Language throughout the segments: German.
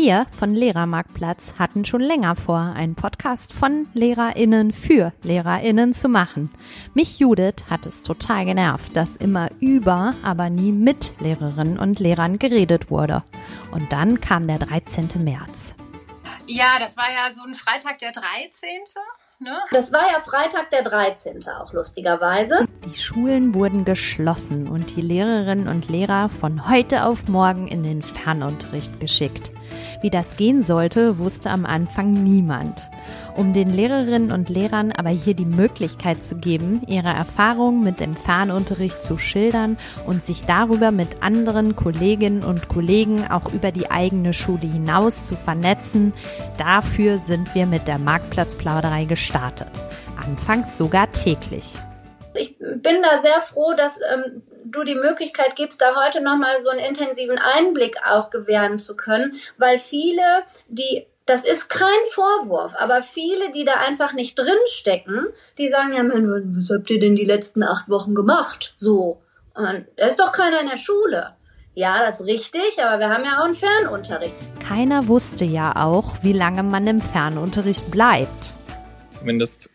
Wir von Lehrermarktplatz hatten schon länger vor, einen Podcast von LehrerInnen für LehrerInnen zu machen. Mich Judith hat es total genervt, dass immer über, aber nie mit Lehrerinnen und Lehrern geredet wurde. Und dann kam der 13. März. Ja, das war ja so ein Freitag der 13. Ne? Das war ja Freitag der 13. auch lustigerweise. Die Schulen wurden geschlossen und die Lehrerinnen und Lehrer von heute auf morgen in den Fernunterricht geschickt. Wie das gehen sollte, wusste am Anfang niemand. Um den Lehrerinnen und Lehrern aber hier die Möglichkeit zu geben, ihre Erfahrungen mit dem Fernunterricht zu schildern und sich darüber mit anderen Kolleginnen und Kollegen auch über die eigene Schule hinaus zu vernetzen, dafür sind wir mit der Marktplatzplauderei gestartet. Anfangs sogar täglich. Ich bin da sehr froh, dass ähm, du die Möglichkeit gibst, da heute nochmal so einen intensiven Einblick auch gewähren zu können, weil viele, die das ist kein Vorwurf, aber viele, die da einfach nicht drinstecken, die sagen ja, Mann, was habt ihr denn die letzten acht Wochen gemacht? So. Und da ist doch keiner in der Schule. Ja, das ist richtig, aber wir haben ja auch einen Fernunterricht. Keiner wusste ja auch, wie lange man im Fernunterricht bleibt. Zumindest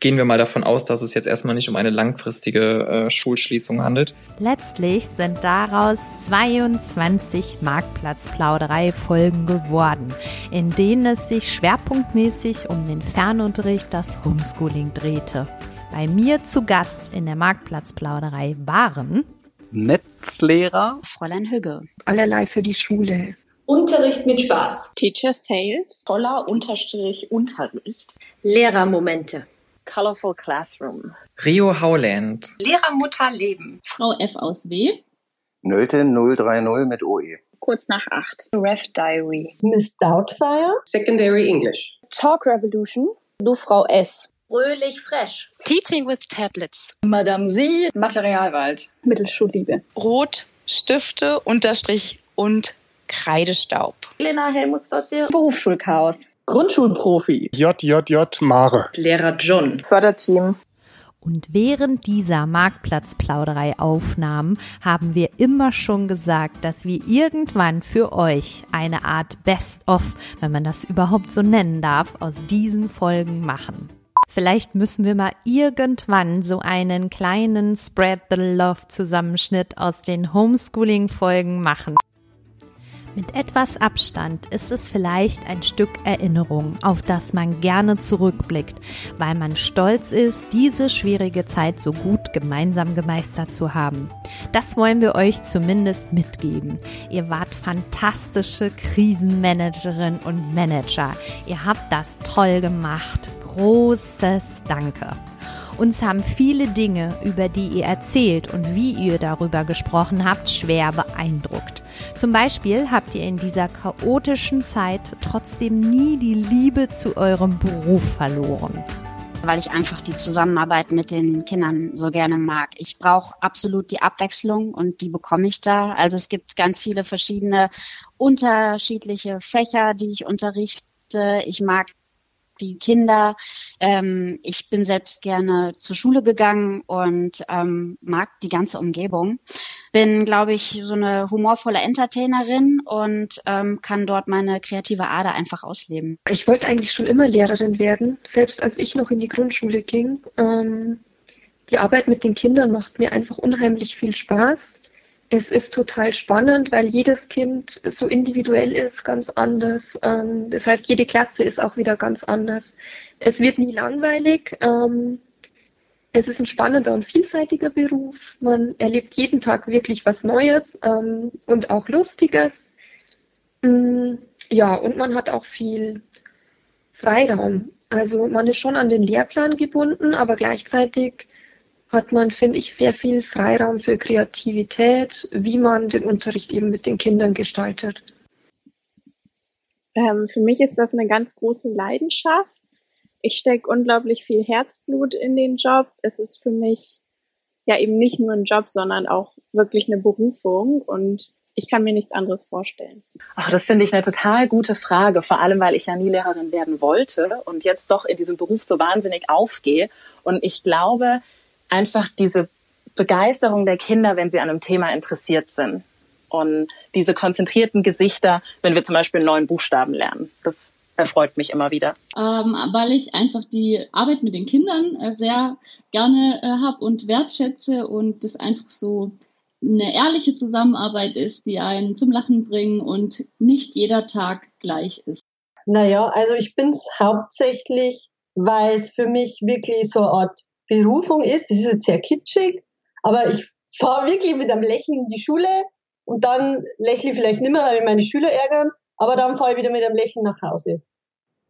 gehen wir mal davon aus, dass es jetzt erstmal nicht um eine langfristige äh, Schulschließung handelt. Letztlich sind daraus 22 Marktplatzplauderei-Folgen geworden, in denen es sich schwerpunktmäßig um den Fernunterricht, das Homeschooling drehte. Bei mir zu Gast in der Marktplatzplauderei waren Netzlehrer Fräulein Hügge. Allerlei für die Schule. Unterricht mit Spaß. Teacher's Tales. Voller Unterstrich Unterricht. Lehrermomente. Colorful Classroom. Rio Howland. Lehrermutter Leben. Frau F aus W. Nölte 030 mit OE. Kurz nach 8. Ref Diary. Miss Doubtfire. Secondary English. Talk Revolution. Du Frau S. Fröhlich fresh. Teaching with Tablets. Madame Sie. Materialwald. Mittelschulliebe. Rot, Stifte, Unterstrich und Kreidestaub. Lena Helmutsdottir. Berufsschulchaos. Grundschulprofi. JJJ Mare. Lehrer John. Förderteam. Und während dieser Marktplatzplauderei-Aufnahmen haben wir immer schon gesagt, dass wir irgendwann für euch eine Art Best-of, wenn man das überhaupt so nennen darf, aus diesen Folgen machen. Vielleicht müssen wir mal irgendwann so einen kleinen Spread the Love Zusammenschnitt aus den Homeschooling Folgen machen. Mit etwas Abstand ist es vielleicht ein Stück Erinnerung, auf das man gerne zurückblickt, weil man stolz ist, diese schwierige Zeit so gut gemeinsam gemeistert zu haben. Das wollen wir euch zumindest mitgeben. Ihr wart fantastische Krisenmanagerin und Manager. Ihr habt das toll gemacht. Großes Danke. Uns haben viele Dinge, über die ihr erzählt und wie ihr darüber gesprochen habt, schwer beeindruckt. Zum Beispiel habt ihr in dieser chaotischen Zeit trotzdem nie die Liebe zu eurem Beruf verloren weil ich einfach die Zusammenarbeit mit den Kindern so gerne mag. Ich brauche absolut die Abwechslung und die bekomme ich da. Also es gibt ganz viele verschiedene unterschiedliche Fächer, die ich unterrichte. Ich mag die Kinder. Ähm, ich bin selbst gerne zur Schule gegangen und ähm, mag die ganze Umgebung. Bin, glaube ich, so eine humorvolle Entertainerin und ähm, kann dort meine kreative Ader einfach ausleben. Ich wollte eigentlich schon immer Lehrerin werden, selbst als ich noch in die Grundschule ging. Ähm, die Arbeit mit den Kindern macht mir einfach unheimlich viel Spaß. Es ist total spannend, weil jedes Kind so individuell ist, ganz anders. Ähm, das heißt, jede Klasse ist auch wieder ganz anders. Es wird nie langweilig. Ähm, es ist ein spannender und vielseitiger Beruf. Man erlebt jeden Tag wirklich was Neues ähm, und auch Lustiges. Mm, ja, und man hat auch viel Freiraum. Also man ist schon an den Lehrplan gebunden, aber gleichzeitig hat man, finde ich, sehr viel Freiraum für Kreativität, wie man den Unterricht eben mit den Kindern gestaltet. Ähm, für mich ist das eine ganz große Leidenschaft. Ich stecke unglaublich viel Herzblut in den Job. Es ist für mich ja eben nicht nur ein Job, sondern auch wirklich eine Berufung und ich kann mir nichts anderes vorstellen. Ach, das finde ich eine total gute Frage, vor allem weil ich ja nie Lehrerin werden wollte und jetzt doch in diesem Beruf so wahnsinnig aufgehe. Und ich glaube, einfach diese Begeisterung der Kinder, wenn sie an einem Thema interessiert sind. Und diese konzentrierten Gesichter, wenn wir zum Beispiel einen neuen Buchstaben lernen, das erfreut mich immer wieder. Ähm, weil ich einfach die Arbeit mit den Kindern äh, sehr gerne äh, habe und wertschätze und das einfach so eine ehrliche Zusammenarbeit ist, die einen zum Lachen bringen und nicht jeder Tag gleich ist. Naja, also ich bin es hauptsächlich, weil es für mich wirklich so eine Art Berufung ist. Das ist jetzt sehr kitschig, aber ich fahre wirklich mit einem Lächeln in die Schule und dann lächle ich vielleicht nicht mehr, weil meine Schüler ärgern, aber dann fahre ich wieder mit einem Lächeln nach Hause.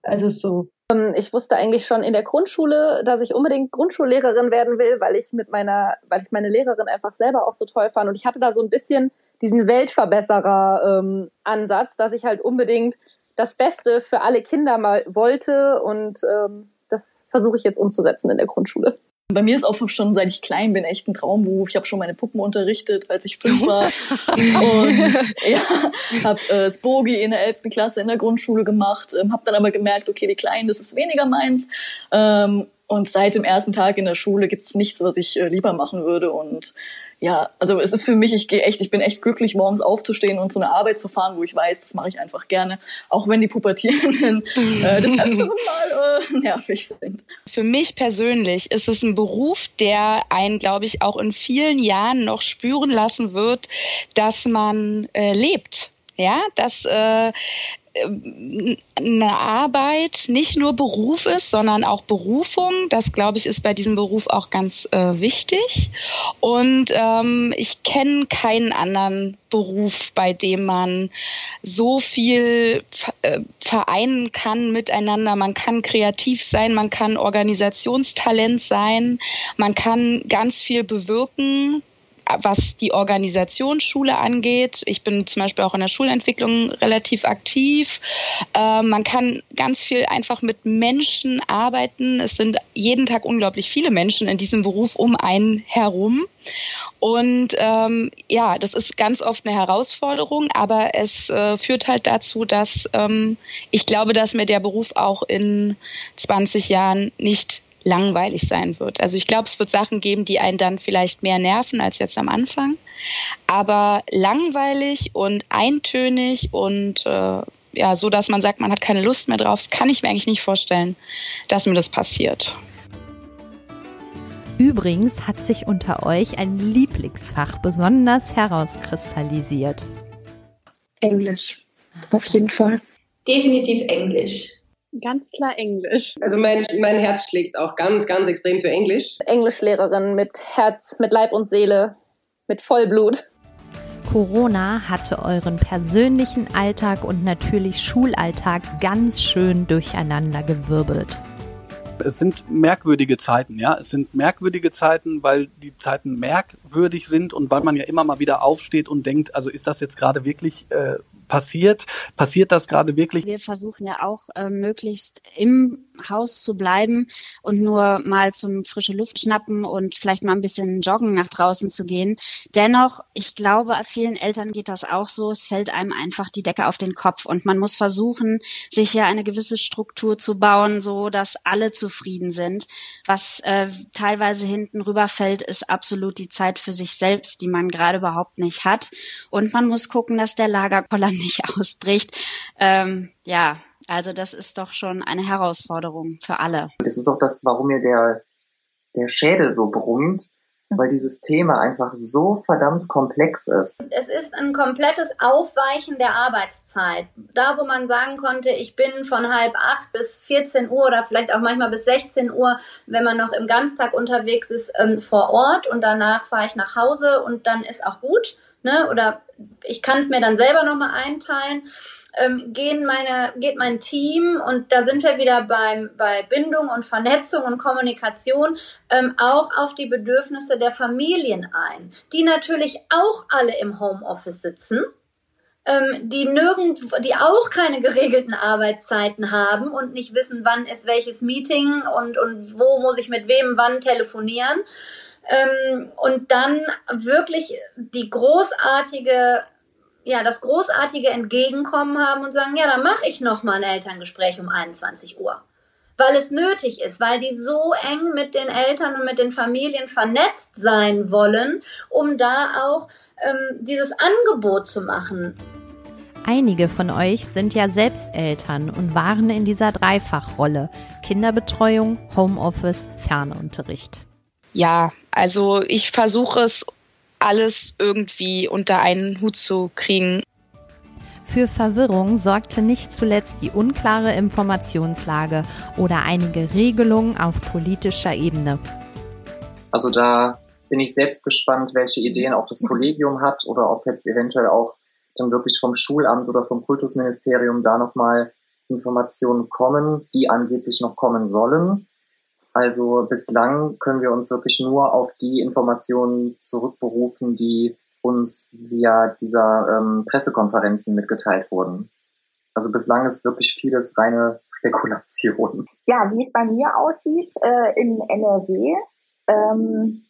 Also so. Ähm, ich wusste eigentlich schon in der Grundschule, dass ich unbedingt Grundschullehrerin werden will, weil ich mit meiner, weil ich meine Lehrerin einfach selber auch so toll fand. Und ich hatte da so ein bisschen diesen Weltverbesserer-Ansatz, ähm, dass ich halt unbedingt das Beste für alle Kinder mal wollte und ähm, das versuche ich jetzt umzusetzen in der Grundschule. Bei mir ist auch schon seit ich klein bin echt ein Traumberuf. Ich habe schon meine Puppen unterrichtet, als ich fünf war. und ja, habe äh, Spogi in der elften Klasse in der Grundschule gemacht. Ähm, habe dann aber gemerkt, okay, die Kleinen, das ist weniger meins. Ähm, und seit dem ersten Tag in der Schule gibt's nichts, was ich äh, lieber machen würde. Und ja, also es ist für mich, ich gehe echt, ich bin echt glücklich, morgens aufzustehen und zu einer Arbeit zu fahren, wo ich weiß, das mache ich einfach gerne, auch wenn die Pubertierenden äh, das öfteren Mal äh, nervig sind. Für mich persönlich ist es ein Beruf, der einen, glaube ich, auch in vielen Jahren noch spüren lassen wird, dass man äh, lebt. Ja, dass äh, eine Arbeit nicht nur Beruf ist, sondern auch Berufung. Das, glaube ich, ist bei diesem Beruf auch ganz äh, wichtig. Und ähm, ich kenne keinen anderen Beruf, bei dem man so viel äh, vereinen kann miteinander. Man kann kreativ sein, man kann Organisationstalent sein, man kann ganz viel bewirken was die Organisationsschule angeht. Ich bin zum Beispiel auch in der Schulentwicklung relativ aktiv. Äh, man kann ganz viel einfach mit Menschen arbeiten. Es sind jeden Tag unglaublich viele Menschen in diesem Beruf um einen herum. Und ähm, ja, das ist ganz oft eine Herausforderung, aber es äh, führt halt dazu, dass ähm, ich glaube, dass mir der Beruf auch in 20 Jahren nicht langweilig sein wird. Also ich glaube, es wird Sachen geben, die einen dann vielleicht mehr nerven als jetzt am Anfang. Aber langweilig und eintönig und äh, ja, so dass man sagt, man hat keine Lust mehr drauf, das kann ich mir eigentlich nicht vorstellen, dass mir das passiert. Übrigens hat sich unter euch ein Lieblingsfach besonders herauskristallisiert. Englisch. Auf jeden Fall. Definitiv Englisch. Ganz klar Englisch. Also mein, mein Herz schlägt auch ganz, ganz extrem für Englisch. Englischlehrerin mit Herz, mit Leib und Seele, mit Vollblut. Corona hatte euren persönlichen Alltag und natürlich Schulalltag ganz schön durcheinander gewirbelt. Es sind merkwürdige Zeiten, ja. Es sind merkwürdige Zeiten, weil die Zeiten merkwürdig sind und weil man ja immer mal wieder aufsteht und denkt, also ist das jetzt gerade wirklich äh, passiert? Passiert das gerade wirklich? Wir versuchen ja auch äh, möglichst im Haus zu bleiben und nur mal zum frische Luft schnappen und vielleicht mal ein bisschen joggen nach draußen zu gehen. Dennoch, ich glaube, vielen Eltern geht das auch so. Es fällt einem einfach die Decke auf den Kopf und man muss versuchen, sich ja eine gewisse Struktur zu bauen, so dass alle zufrieden sind. Was äh, teilweise hinten rüberfällt, ist absolut die Zeit für sich selbst, die man gerade überhaupt nicht hat. Und man muss gucken, dass der Lagerkoller nicht ausbricht. Ähm, ja, also das ist doch schon eine Herausforderung für alle. Das ist auch das, warum mir der, der Schädel so brummt, weil dieses Thema einfach so verdammt komplex ist. Es ist ein komplettes Aufweichen der Arbeitszeit. Da, wo man sagen konnte, ich bin von halb acht bis 14 Uhr oder vielleicht auch manchmal bis 16 Uhr, wenn man noch im Ganztag unterwegs ist, ähm, vor Ort und danach fahre ich nach Hause und dann ist auch gut. Ne? Oder ich kann es mir dann selber nochmal einteilen ähm, gehen meine, geht mein Team, und da sind wir wieder beim, bei Bindung und Vernetzung und Kommunikation, ähm, auch auf die Bedürfnisse der Familien ein, die natürlich auch alle im Homeoffice sitzen. Ähm, die nirgend, die auch keine geregelten Arbeitszeiten haben und nicht wissen, wann ist welches Meeting und, und wo muss ich mit wem wann telefonieren. Ähm, und dann wirklich die großartige ja, das großartige Entgegenkommen haben und sagen, ja, dann mache ich noch mal ein Elterngespräch um 21 Uhr. weil es nötig ist, weil die so eng mit den Eltern und mit den Familien vernetzt sein wollen, um da auch ähm, dieses Angebot zu machen. Einige von euch sind ja selbst Eltern und waren in dieser Dreifachrolle Kinderbetreuung, Homeoffice, Fernunterricht. Ja, also ich versuche es alles irgendwie unter einen Hut zu kriegen. Für Verwirrung sorgte nicht zuletzt die unklare Informationslage oder einige Regelungen auf politischer Ebene. Also da bin ich selbst gespannt, welche Ideen auch das Kollegium hat oder ob jetzt eventuell auch dann wirklich vom Schulamt oder vom Kultusministerium da nochmal Informationen kommen, die angeblich noch kommen sollen. Also bislang können wir uns wirklich nur auf die Informationen zurückberufen, die uns via dieser ähm, Pressekonferenzen mitgeteilt wurden. Also bislang ist wirklich vieles reine Spekulation. Ja, wie es bei mir aussieht äh, in NRW, ähm,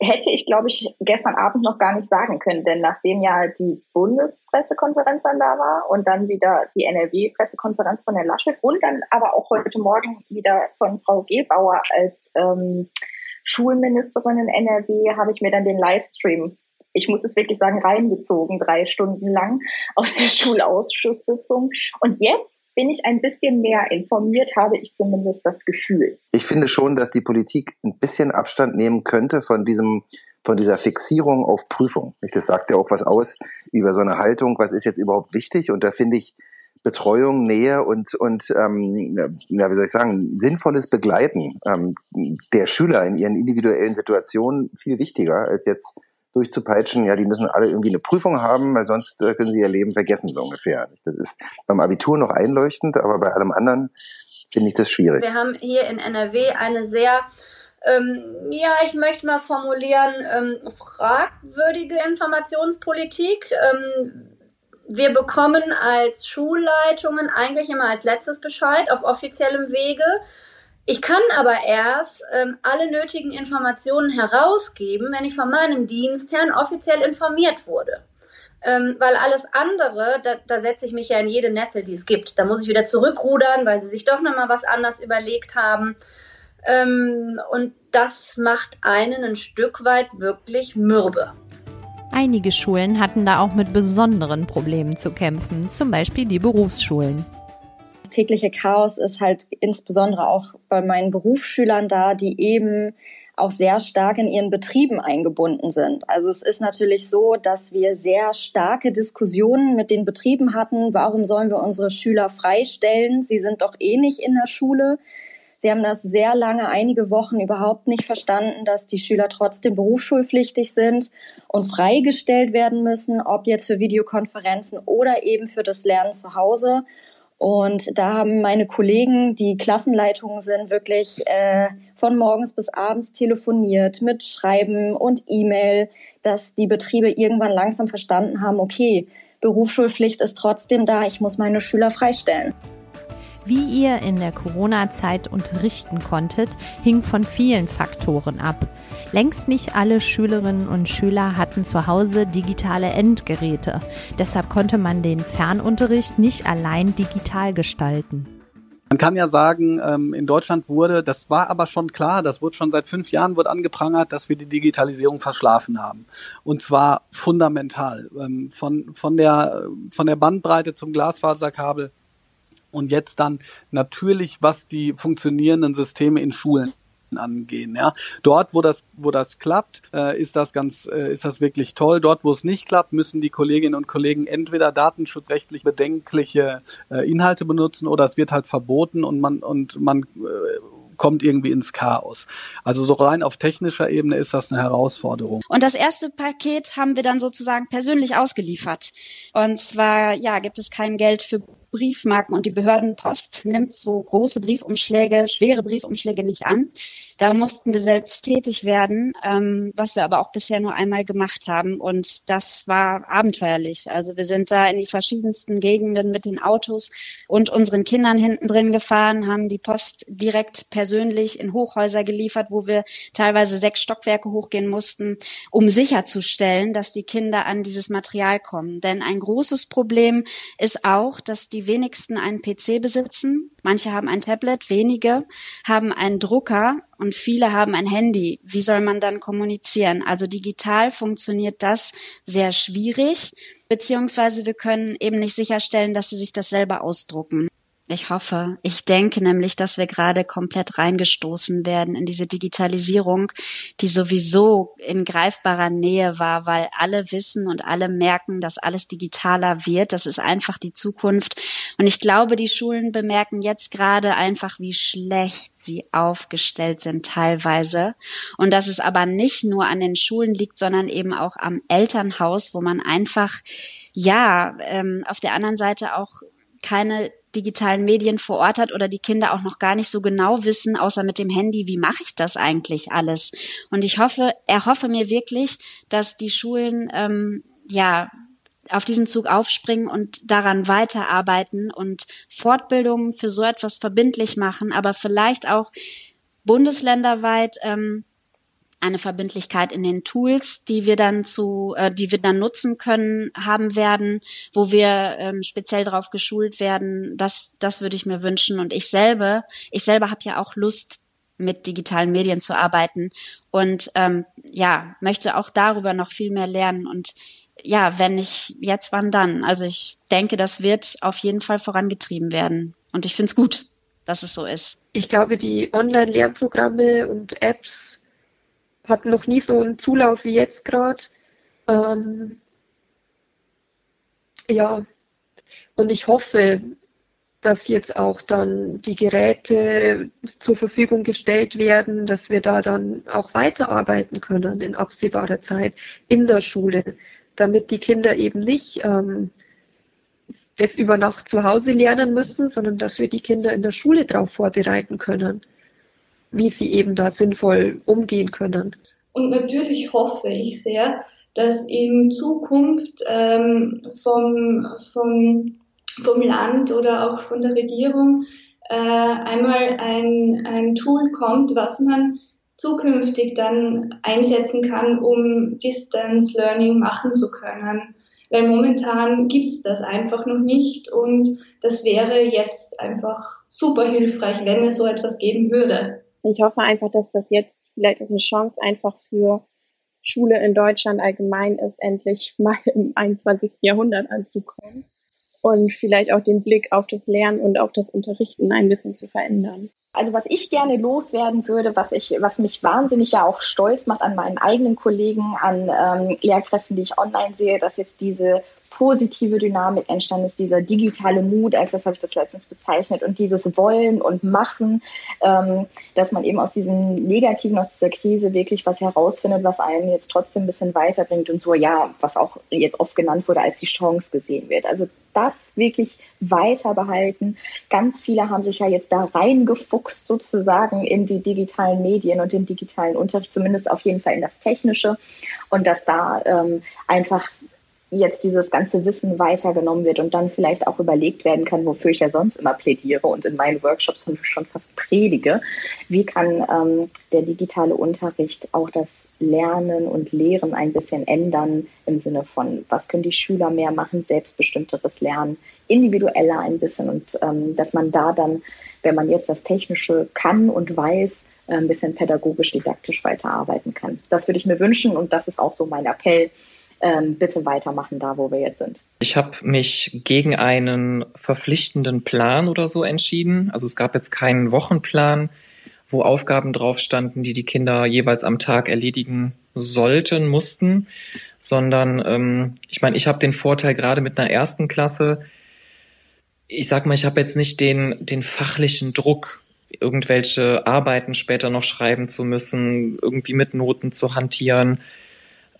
hätte ich, glaube ich, gestern Abend noch gar nicht sagen können, denn nachdem ja die Bundespressekonferenz dann da war und dann wieder die NRW-Pressekonferenz von Herrn Laschet und dann aber auch heute Morgen wieder von Frau Gebauer als ähm, Schulministerin in NRW, habe ich mir dann den Livestream ich muss es wirklich sagen, reingezogen, drei Stunden lang aus der Schulausschusssitzung. Und jetzt bin ich ein bisschen mehr informiert, habe ich zumindest das Gefühl. Ich finde schon, dass die Politik ein bisschen Abstand nehmen könnte von diesem von dieser Fixierung auf Prüfung. Das sagt ja auch was aus über so eine Haltung, was ist jetzt überhaupt wichtig? Und da finde ich Betreuung, Nähe und, und ähm, ja, wie soll ich sagen, sinnvolles Begleiten ähm, der Schüler in ihren individuellen Situationen viel wichtiger als jetzt durchzupeitschen, ja, die müssen alle irgendwie eine Prüfung haben, weil sonst äh, können sie ihr Leben vergessen, so ungefähr. Das ist beim Abitur noch einleuchtend, aber bei allem anderen finde ich das schwierig. Wir haben hier in NRW eine sehr ähm, ja, ich möchte mal formulieren, ähm, fragwürdige Informationspolitik. Ähm, wir bekommen als Schulleitungen eigentlich immer als letztes Bescheid auf offiziellem Wege. Ich kann aber erst ähm, alle nötigen Informationen herausgeben, wenn ich von meinem Dienstherrn offiziell informiert wurde. Ähm, weil alles andere, da, da setze ich mich ja in jede Nessel, die es gibt. Da muss ich wieder zurückrudern, weil sie sich doch nochmal was anders überlegt haben. Ähm, und das macht einen ein Stück weit wirklich mürbe. Einige Schulen hatten da auch mit besonderen Problemen zu kämpfen, zum Beispiel die Berufsschulen tägliche Chaos ist halt insbesondere auch bei meinen Berufsschülern da, die eben auch sehr stark in ihren Betrieben eingebunden sind. Also es ist natürlich so, dass wir sehr starke Diskussionen mit den Betrieben hatten. Warum sollen wir unsere Schüler freistellen? Sie sind doch eh nicht in der Schule. Sie haben das sehr lange, einige Wochen überhaupt nicht verstanden, dass die Schüler trotzdem berufsschulpflichtig sind und freigestellt werden müssen, ob jetzt für Videokonferenzen oder eben für das Lernen zu Hause. Und da haben meine Kollegen, die Klassenleitungen sind, wirklich äh, von morgens bis abends telefoniert mit Schreiben und E-Mail, dass die Betriebe irgendwann langsam verstanden haben, okay, Berufsschulpflicht ist trotzdem da, ich muss meine Schüler freistellen. Wie ihr in der Corona-Zeit unterrichten konntet, hing von vielen Faktoren ab. Längst nicht alle Schülerinnen und Schüler hatten zu Hause digitale Endgeräte. Deshalb konnte man den Fernunterricht nicht allein digital gestalten. Man kann ja sagen, ähm, in Deutschland wurde, das war aber schon klar, das wurde schon seit fünf Jahren wird angeprangert, dass wir die Digitalisierung verschlafen haben. Und zwar fundamental. Ähm, von, von, der, von der Bandbreite zum Glasfaserkabel und jetzt dann natürlich, was die funktionierenden Systeme in Schulen angehen. Ja, dort, wo das, wo das klappt, äh, ist das ganz, äh, ist das wirklich toll. Dort, wo es nicht klappt, müssen die Kolleginnen und Kollegen entweder datenschutzrechtlich bedenkliche äh, Inhalte benutzen oder es wird halt verboten und man und man äh, kommt irgendwie ins Chaos. Also so rein auf technischer Ebene ist das eine Herausforderung. Und das erste Paket haben wir dann sozusagen persönlich ausgeliefert. Und zwar, ja, gibt es kein Geld für Briefmarken und die Behördenpost nimmt so große Briefumschläge, schwere Briefumschläge nicht an. Da mussten wir selbst tätig werden, ähm, was wir aber auch bisher nur einmal gemacht haben. Und das war abenteuerlich. Also wir sind da in die verschiedensten Gegenden mit den Autos und unseren Kindern hinten drin gefahren, haben die Post direkt persönlich in Hochhäuser geliefert, wo wir teilweise sechs Stockwerke hochgehen mussten, um sicherzustellen, dass die Kinder an dieses Material kommen. Denn ein großes Problem ist auch, dass die wenigsten einen PC besitzen. Manche haben ein Tablet, wenige haben einen Drucker und viele haben ein Handy. Wie soll man dann kommunizieren? Also digital funktioniert das sehr schwierig, beziehungsweise wir können eben nicht sicherstellen, dass sie sich das selber ausdrucken. Ich hoffe. Ich denke nämlich, dass wir gerade komplett reingestoßen werden in diese Digitalisierung, die sowieso in greifbarer Nähe war, weil alle wissen und alle merken, dass alles digitaler wird. Das ist einfach die Zukunft. Und ich glaube, die Schulen bemerken jetzt gerade einfach, wie schlecht sie aufgestellt sind teilweise. Und dass es aber nicht nur an den Schulen liegt, sondern eben auch am Elternhaus, wo man einfach, ja, ähm, auf der anderen Seite auch keine digitalen Medien vor Ort hat oder die Kinder auch noch gar nicht so genau wissen, außer mit dem Handy, wie mache ich das eigentlich alles? Und ich hoffe, erhoffe mir wirklich, dass die Schulen ähm, ja auf diesen Zug aufspringen und daran weiterarbeiten und Fortbildungen für so etwas verbindlich machen, aber vielleicht auch bundesländerweit ähm, eine Verbindlichkeit in den Tools, die wir dann zu, äh, die wir dann nutzen können, haben werden, wo wir ähm, speziell darauf geschult werden. Das, das würde ich mir wünschen. Und ich selber, ich selber habe ja auch Lust, mit digitalen Medien zu arbeiten und ähm, ja möchte auch darüber noch viel mehr lernen und ja, wenn nicht jetzt, wann dann? Also ich denke, das wird auf jeden Fall vorangetrieben werden und ich finde es gut, dass es so ist. Ich glaube, die Online-Lernprogramme und Apps hatten noch nie so einen Zulauf wie jetzt gerade. Ähm, ja, und ich hoffe, dass jetzt auch dann die Geräte zur Verfügung gestellt werden, dass wir da dann auch weiterarbeiten können in absehbarer Zeit in der Schule, damit die Kinder eben nicht ähm, das über Nacht zu Hause lernen müssen, sondern dass wir die Kinder in der Schule darauf vorbereiten können wie sie eben da sinnvoll umgehen können. Und natürlich hoffe ich sehr, dass in Zukunft ähm, vom, vom, vom Land oder auch von der Regierung äh, einmal ein, ein Tool kommt, was man zukünftig dann einsetzen kann, um Distance Learning machen zu können. Weil momentan gibt's das einfach noch nicht und das wäre jetzt einfach super hilfreich, wenn es so etwas geben würde. Ich hoffe einfach, dass das jetzt vielleicht auch eine Chance einfach für Schule in Deutschland allgemein ist, endlich mal im 21. Jahrhundert anzukommen und vielleicht auch den Blick auf das Lernen und auf das Unterrichten ein bisschen zu verändern. Also was ich gerne loswerden würde, was ich, was mich wahnsinnig ja auch stolz macht an meinen eigenen Kollegen, an ähm, Lehrkräften, die ich online sehe, dass jetzt diese positive Dynamik entstanden ist, dieser digitale Mut, als das habe ich das letztens bezeichnet, und dieses Wollen und Machen, ähm, dass man eben aus diesem Negativen, aus dieser Krise wirklich was herausfindet, was einen jetzt trotzdem ein bisschen weiterbringt und so, ja, was auch jetzt oft genannt wurde, als die Chance gesehen wird. Also das wirklich weiter behalten. Ganz viele haben sich ja jetzt da reingefuchst sozusagen in die digitalen Medien und den digitalen Unterricht, zumindest auf jeden Fall in das Technische und dass da ähm, einfach jetzt dieses ganze Wissen weitergenommen wird und dann vielleicht auch überlegt werden kann, wofür ich ja sonst immer plädiere und in meinen Workshops schon fast predige. Wie kann ähm, der digitale Unterricht auch das Lernen und Lehren ein bisschen ändern im Sinne von, was können die Schüler mehr machen, selbstbestimmteres Lernen, individueller ein bisschen und ähm, dass man da dann, wenn man jetzt das Technische kann und weiß, ein bisschen pädagogisch, didaktisch weiterarbeiten kann. Das würde ich mir wünschen und das ist auch so mein Appell, ähm, bitte weitermachen da, wo wir jetzt sind. Ich habe mich gegen einen verpflichtenden Plan oder so entschieden. Also es gab jetzt keinen Wochenplan, wo Aufgaben drauf standen, die die Kinder jeweils am Tag erledigen sollten, mussten, sondern ähm, ich meine, ich habe den Vorteil gerade mit einer ersten Klasse, ich sag mal, ich habe jetzt nicht den, den fachlichen Druck, irgendwelche Arbeiten später noch schreiben zu müssen, irgendwie mit Noten zu hantieren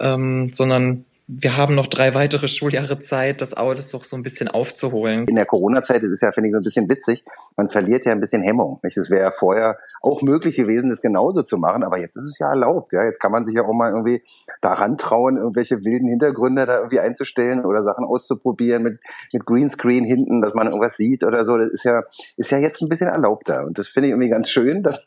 ähm, sondern wir haben noch drei weitere Schuljahre Zeit, das alles doch so ein bisschen aufzuholen. In der Corona-Zeit ist es ja, finde ich, so ein bisschen witzig. Man verliert ja ein bisschen Hemmung. Nicht? Es wäre ja vorher auch möglich gewesen, das genauso zu machen, aber jetzt ist es ja erlaubt. Ja? Jetzt kann man sich ja auch mal irgendwie daran trauen, irgendwelche wilden Hintergründe da irgendwie einzustellen oder Sachen auszuprobieren mit, mit Greenscreen hinten, dass man irgendwas sieht oder so. Das ist ja, ist ja jetzt ein bisschen erlaubter. Und das finde ich irgendwie ganz schön, dass,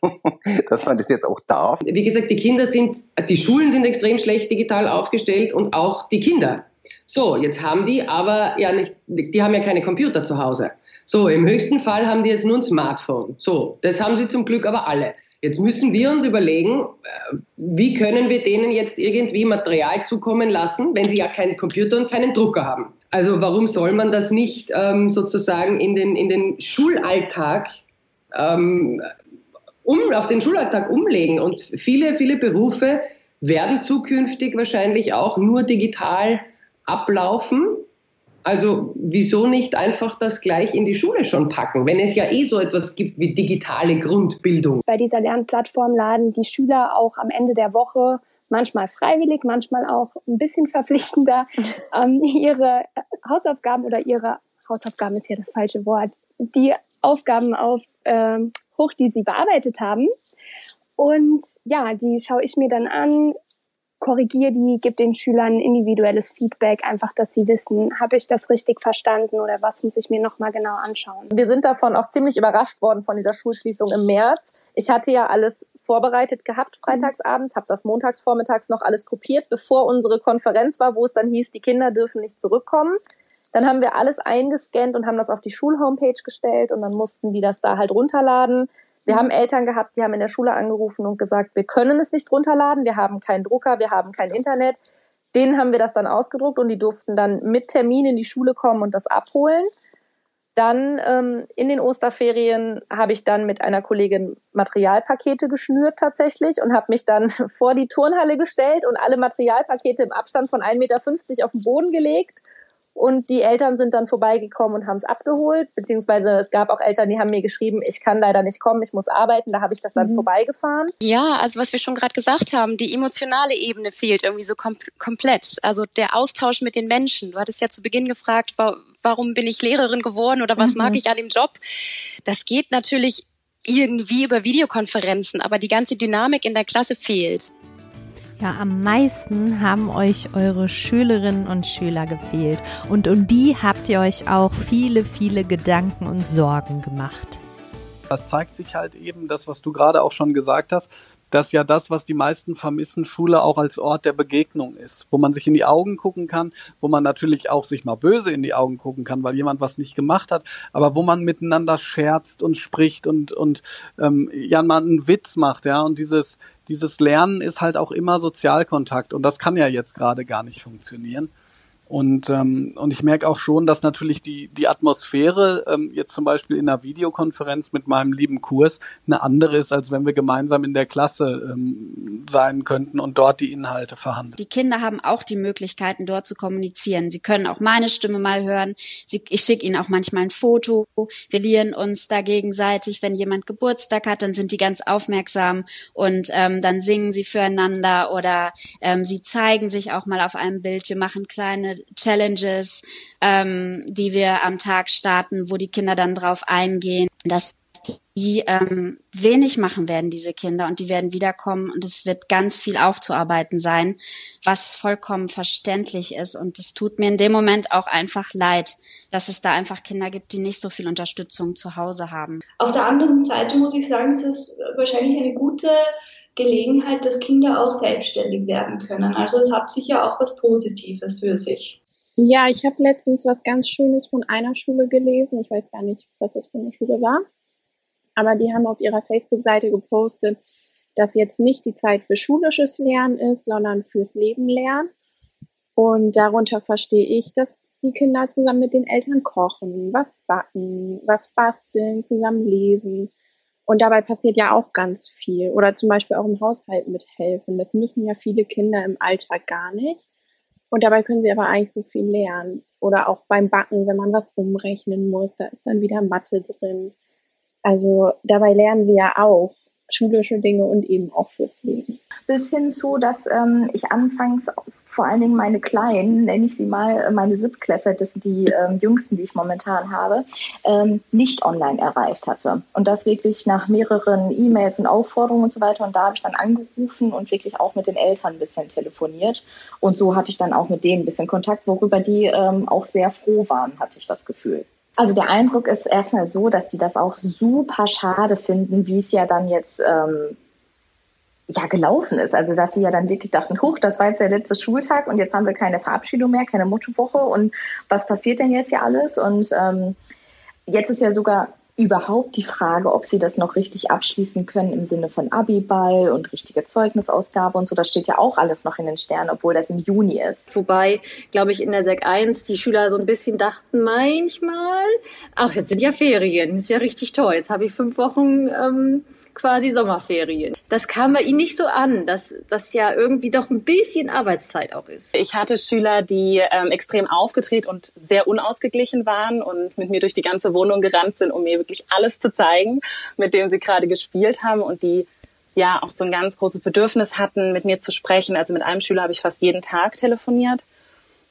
dass man das jetzt auch darf. Wie gesagt, die Kinder sind, die Schulen sind extrem schlecht digital aufgestellt und auch die Kinder. So, jetzt haben die aber ja nicht, die haben ja keine Computer zu Hause. So, im höchsten Fall haben die jetzt nur ein Smartphone. So, das haben sie zum Glück aber alle. Jetzt müssen wir uns überlegen, äh, wie können wir denen jetzt irgendwie Material zukommen lassen, wenn sie ja keinen Computer und keinen Drucker haben. Also warum soll man das nicht ähm, sozusagen in den, in den Schulalltag ähm, um, auf den Schulalltag umlegen? Und viele, viele Berufe werden zukünftig wahrscheinlich auch nur digital ablaufen. Also wieso nicht einfach das gleich in die Schule schon packen, wenn es ja eh so etwas gibt wie digitale Grundbildung. Bei dieser Lernplattform laden die Schüler auch am Ende der Woche manchmal freiwillig, manchmal auch ein bisschen verpflichtender ähm, ihre Hausaufgaben oder ihre Hausaufgaben ist ja das falsche Wort, die Aufgaben auf ähm, hoch, die sie bearbeitet haben. Und ja, die schaue ich mir dann an, korrigiere die, gebe den Schülern individuelles Feedback, einfach, dass sie wissen, habe ich das richtig verstanden oder was muss ich mir nochmal genau anschauen. Wir sind davon auch ziemlich überrascht worden von dieser Schulschließung im März. Ich hatte ja alles vorbereitet gehabt freitagsabends, habe das montags vormittags noch alles kopiert, bevor unsere Konferenz war, wo es dann hieß, die Kinder dürfen nicht zurückkommen. Dann haben wir alles eingescannt und haben das auf die Schulhomepage gestellt und dann mussten die das da halt runterladen. Wir haben Eltern gehabt, die haben in der Schule angerufen und gesagt, wir können es nicht runterladen, wir haben keinen Drucker, wir haben kein Internet. Denen haben wir das dann ausgedruckt und die durften dann mit Termin in die Schule kommen und das abholen. Dann ähm, in den Osterferien habe ich dann mit einer Kollegin Materialpakete geschnürt tatsächlich und habe mich dann vor die Turnhalle gestellt und alle Materialpakete im Abstand von 1,50 Meter auf den Boden gelegt und die Eltern sind dann vorbeigekommen und haben es abgeholt, beziehungsweise es gab auch Eltern, die haben mir geschrieben, ich kann leider nicht kommen, ich muss arbeiten, da habe ich das dann mhm. vorbeigefahren. Ja, also was wir schon gerade gesagt haben, die emotionale Ebene fehlt irgendwie so kom komplett. Also der Austausch mit den Menschen. Du hattest ja zu Beginn gefragt, warum bin ich Lehrerin geworden oder was mhm. mag ich an dem Job? Das geht natürlich irgendwie über Videokonferenzen, aber die ganze Dynamik in der Klasse fehlt. Ja, am meisten haben euch eure Schülerinnen und Schüler gefehlt. Und um die habt ihr euch auch viele, viele Gedanken und Sorgen gemacht. Das zeigt sich halt eben, das, was du gerade auch schon gesagt hast, dass ja das, was die meisten vermissen, Schule auch als Ort der Begegnung ist, wo man sich in die Augen gucken kann, wo man natürlich auch sich mal böse in die Augen gucken kann, weil jemand was nicht gemacht hat, aber wo man miteinander scherzt und spricht und und ähm, ja mal einen Witz macht, ja und dieses dieses Lernen ist halt auch immer Sozialkontakt und das kann ja jetzt gerade gar nicht funktionieren. Und, ähm, und ich merke auch schon, dass natürlich die, die Atmosphäre ähm, jetzt zum Beispiel in einer Videokonferenz mit meinem lieben Kurs eine andere ist, als wenn wir gemeinsam in der Klasse ähm, sein könnten und dort die Inhalte verhandeln. Die Kinder haben auch die Möglichkeiten, dort zu kommunizieren. Sie können auch meine Stimme mal hören. Sie, ich schicke ihnen auch manchmal ein Foto. Wir lieren uns da gegenseitig. Wenn jemand Geburtstag hat, dann sind die ganz aufmerksam und ähm, dann singen sie füreinander oder ähm, sie zeigen sich auch mal auf einem Bild. Wir machen kleine Challenges, ähm, die wir am Tag starten, wo die Kinder dann drauf eingehen, dass die ähm, wenig machen werden, diese Kinder, und die werden wiederkommen und es wird ganz viel aufzuarbeiten sein, was vollkommen verständlich ist. Und es tut mir in dem Moment auch einfach leid, dass es da einfach Kinder gibt, die nicht so viel Unterstützung zu Hause haben. Auf der anderen Seite muss ich sagen, es ist wahrscheinlich eine gute Gelegenheit, dass Kinder auch selbstständig werden können. Also es hat sicher auch was Positives für sich. Ja, ich habe letztens was ganz Schönes von einer Schule gelesen. Ich weiß gar nicht, was das für eine Schule war. Aber die haben auf ihrer Facebook-Seite gepostet, dass jetzt nicht die Zeit für schulisches Lernen ist, sondern fürs Leben lernen. Und darunter verstehe ich, dass die Kinder zusammen mit den Eltern kochen, was backen, was basteln, zusammen lesen, und dabei passiert ja auch ganz viel. Oder zum Beispiel auch im Haushalt mithelfen. Das müssen ja viele Kinder im Alltag gar nicht. Und dabei können sie aber eigentlich so viel lernen. Oder auch beim Backen, wenn man was umrechnen muss, da ist dann wieder Mathe drin. Also dabei lernen sie ja auch schulische Dinge und eben auch fürs Leben. Bis hin zu, dass ähm, ich anfangs vor allen Dingen meine Kleinen, nenne ich sie mal, äh, meine Siebtklässler, das sind die ähm, jüngsten, die ich momentan habe, ähm, nicht online erreicht hatte. Und das wirklich nach mehreren E-Mails und Aufforderungen und so weiter. Und da habe ich dann angerufen und wirklich auch mit den Eltern ein bisschen telefoniert. Und so hatte ich dann auch mit denen ein bisschen Kontakt, worüber die ähm, auch sehr froh waren, hatte ich das Gefühl. Also der Eindruck ist erstmal so, dass die das auch super schade finden, wie es ja dann jetzt ähm, ja gelaufen ist. Also dass sie ja dann wirklich dachten, huch, das war jetzt der letzte Schultag und jetzt haben wir keine Verabschiedung mehr, keine Mottowoche und was passiert denn jetzt hier alles? Und ähm, jetzt ist ja sogar überhaupt die Frage, ob sie das noch richtig abschließen können im Sinne von Abiball und richtige Zeugnisausgabe und so. Das steht ja auch alles noch in den Sternen, obwohl das im Juni ist. Wobei, glaube ich, in der Sek 1 die Schüler so ein bisschen dachten manchmal, ach, jetzt sind ja Ferien, ist ja richtig toll. Jetzt habe ich fünf Wochen ähm, quasi Sommerferien. Das kam bei Ihnen nicht so an, dass das ja irgendwie doch ein bisschen Arbeitszeit auch ist. Ich hatte Schüler, die ähm, extrem aufgedreht und sehr unausgeglichen waren und mit mir durch die ganze Wohnung gerannt sind, um mir wirklich alles zu zeigen, mit dem sie gerade gespielt haben und die ja auch so ein ganz großes Bedürfnis hatten, mit mir zu sprechen. Also mit einem Schüler habe ich fast jeden Tag telefoniert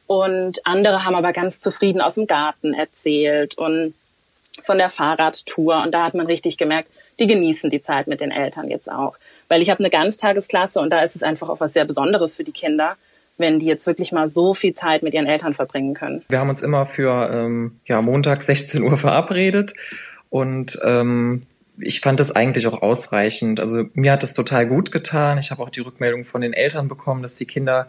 und andere haben aber ganz zufrieden aus dem Garten erzählt und von der Fahrradtour und da hat man richtig gemerkt, die genießen die Zeit mit den Eltern jetzt auch. Weil ich habe eine Ganztagesklasse und da ist es einfach auch was sehr Besonderes für die Kinder, wenn die jetzt wirklich mal so viel Zeit mit ihren Eltern verbringen können. Wir haben uns immer für ähm, ja, Montag 16 Uhr verabredet und ähm, ich fand das eigentlich auch ausreichend. Also mir hat es total gut getan. Ich habe auch die Rückmeldung von den Eltern bekommen, dass die Kinder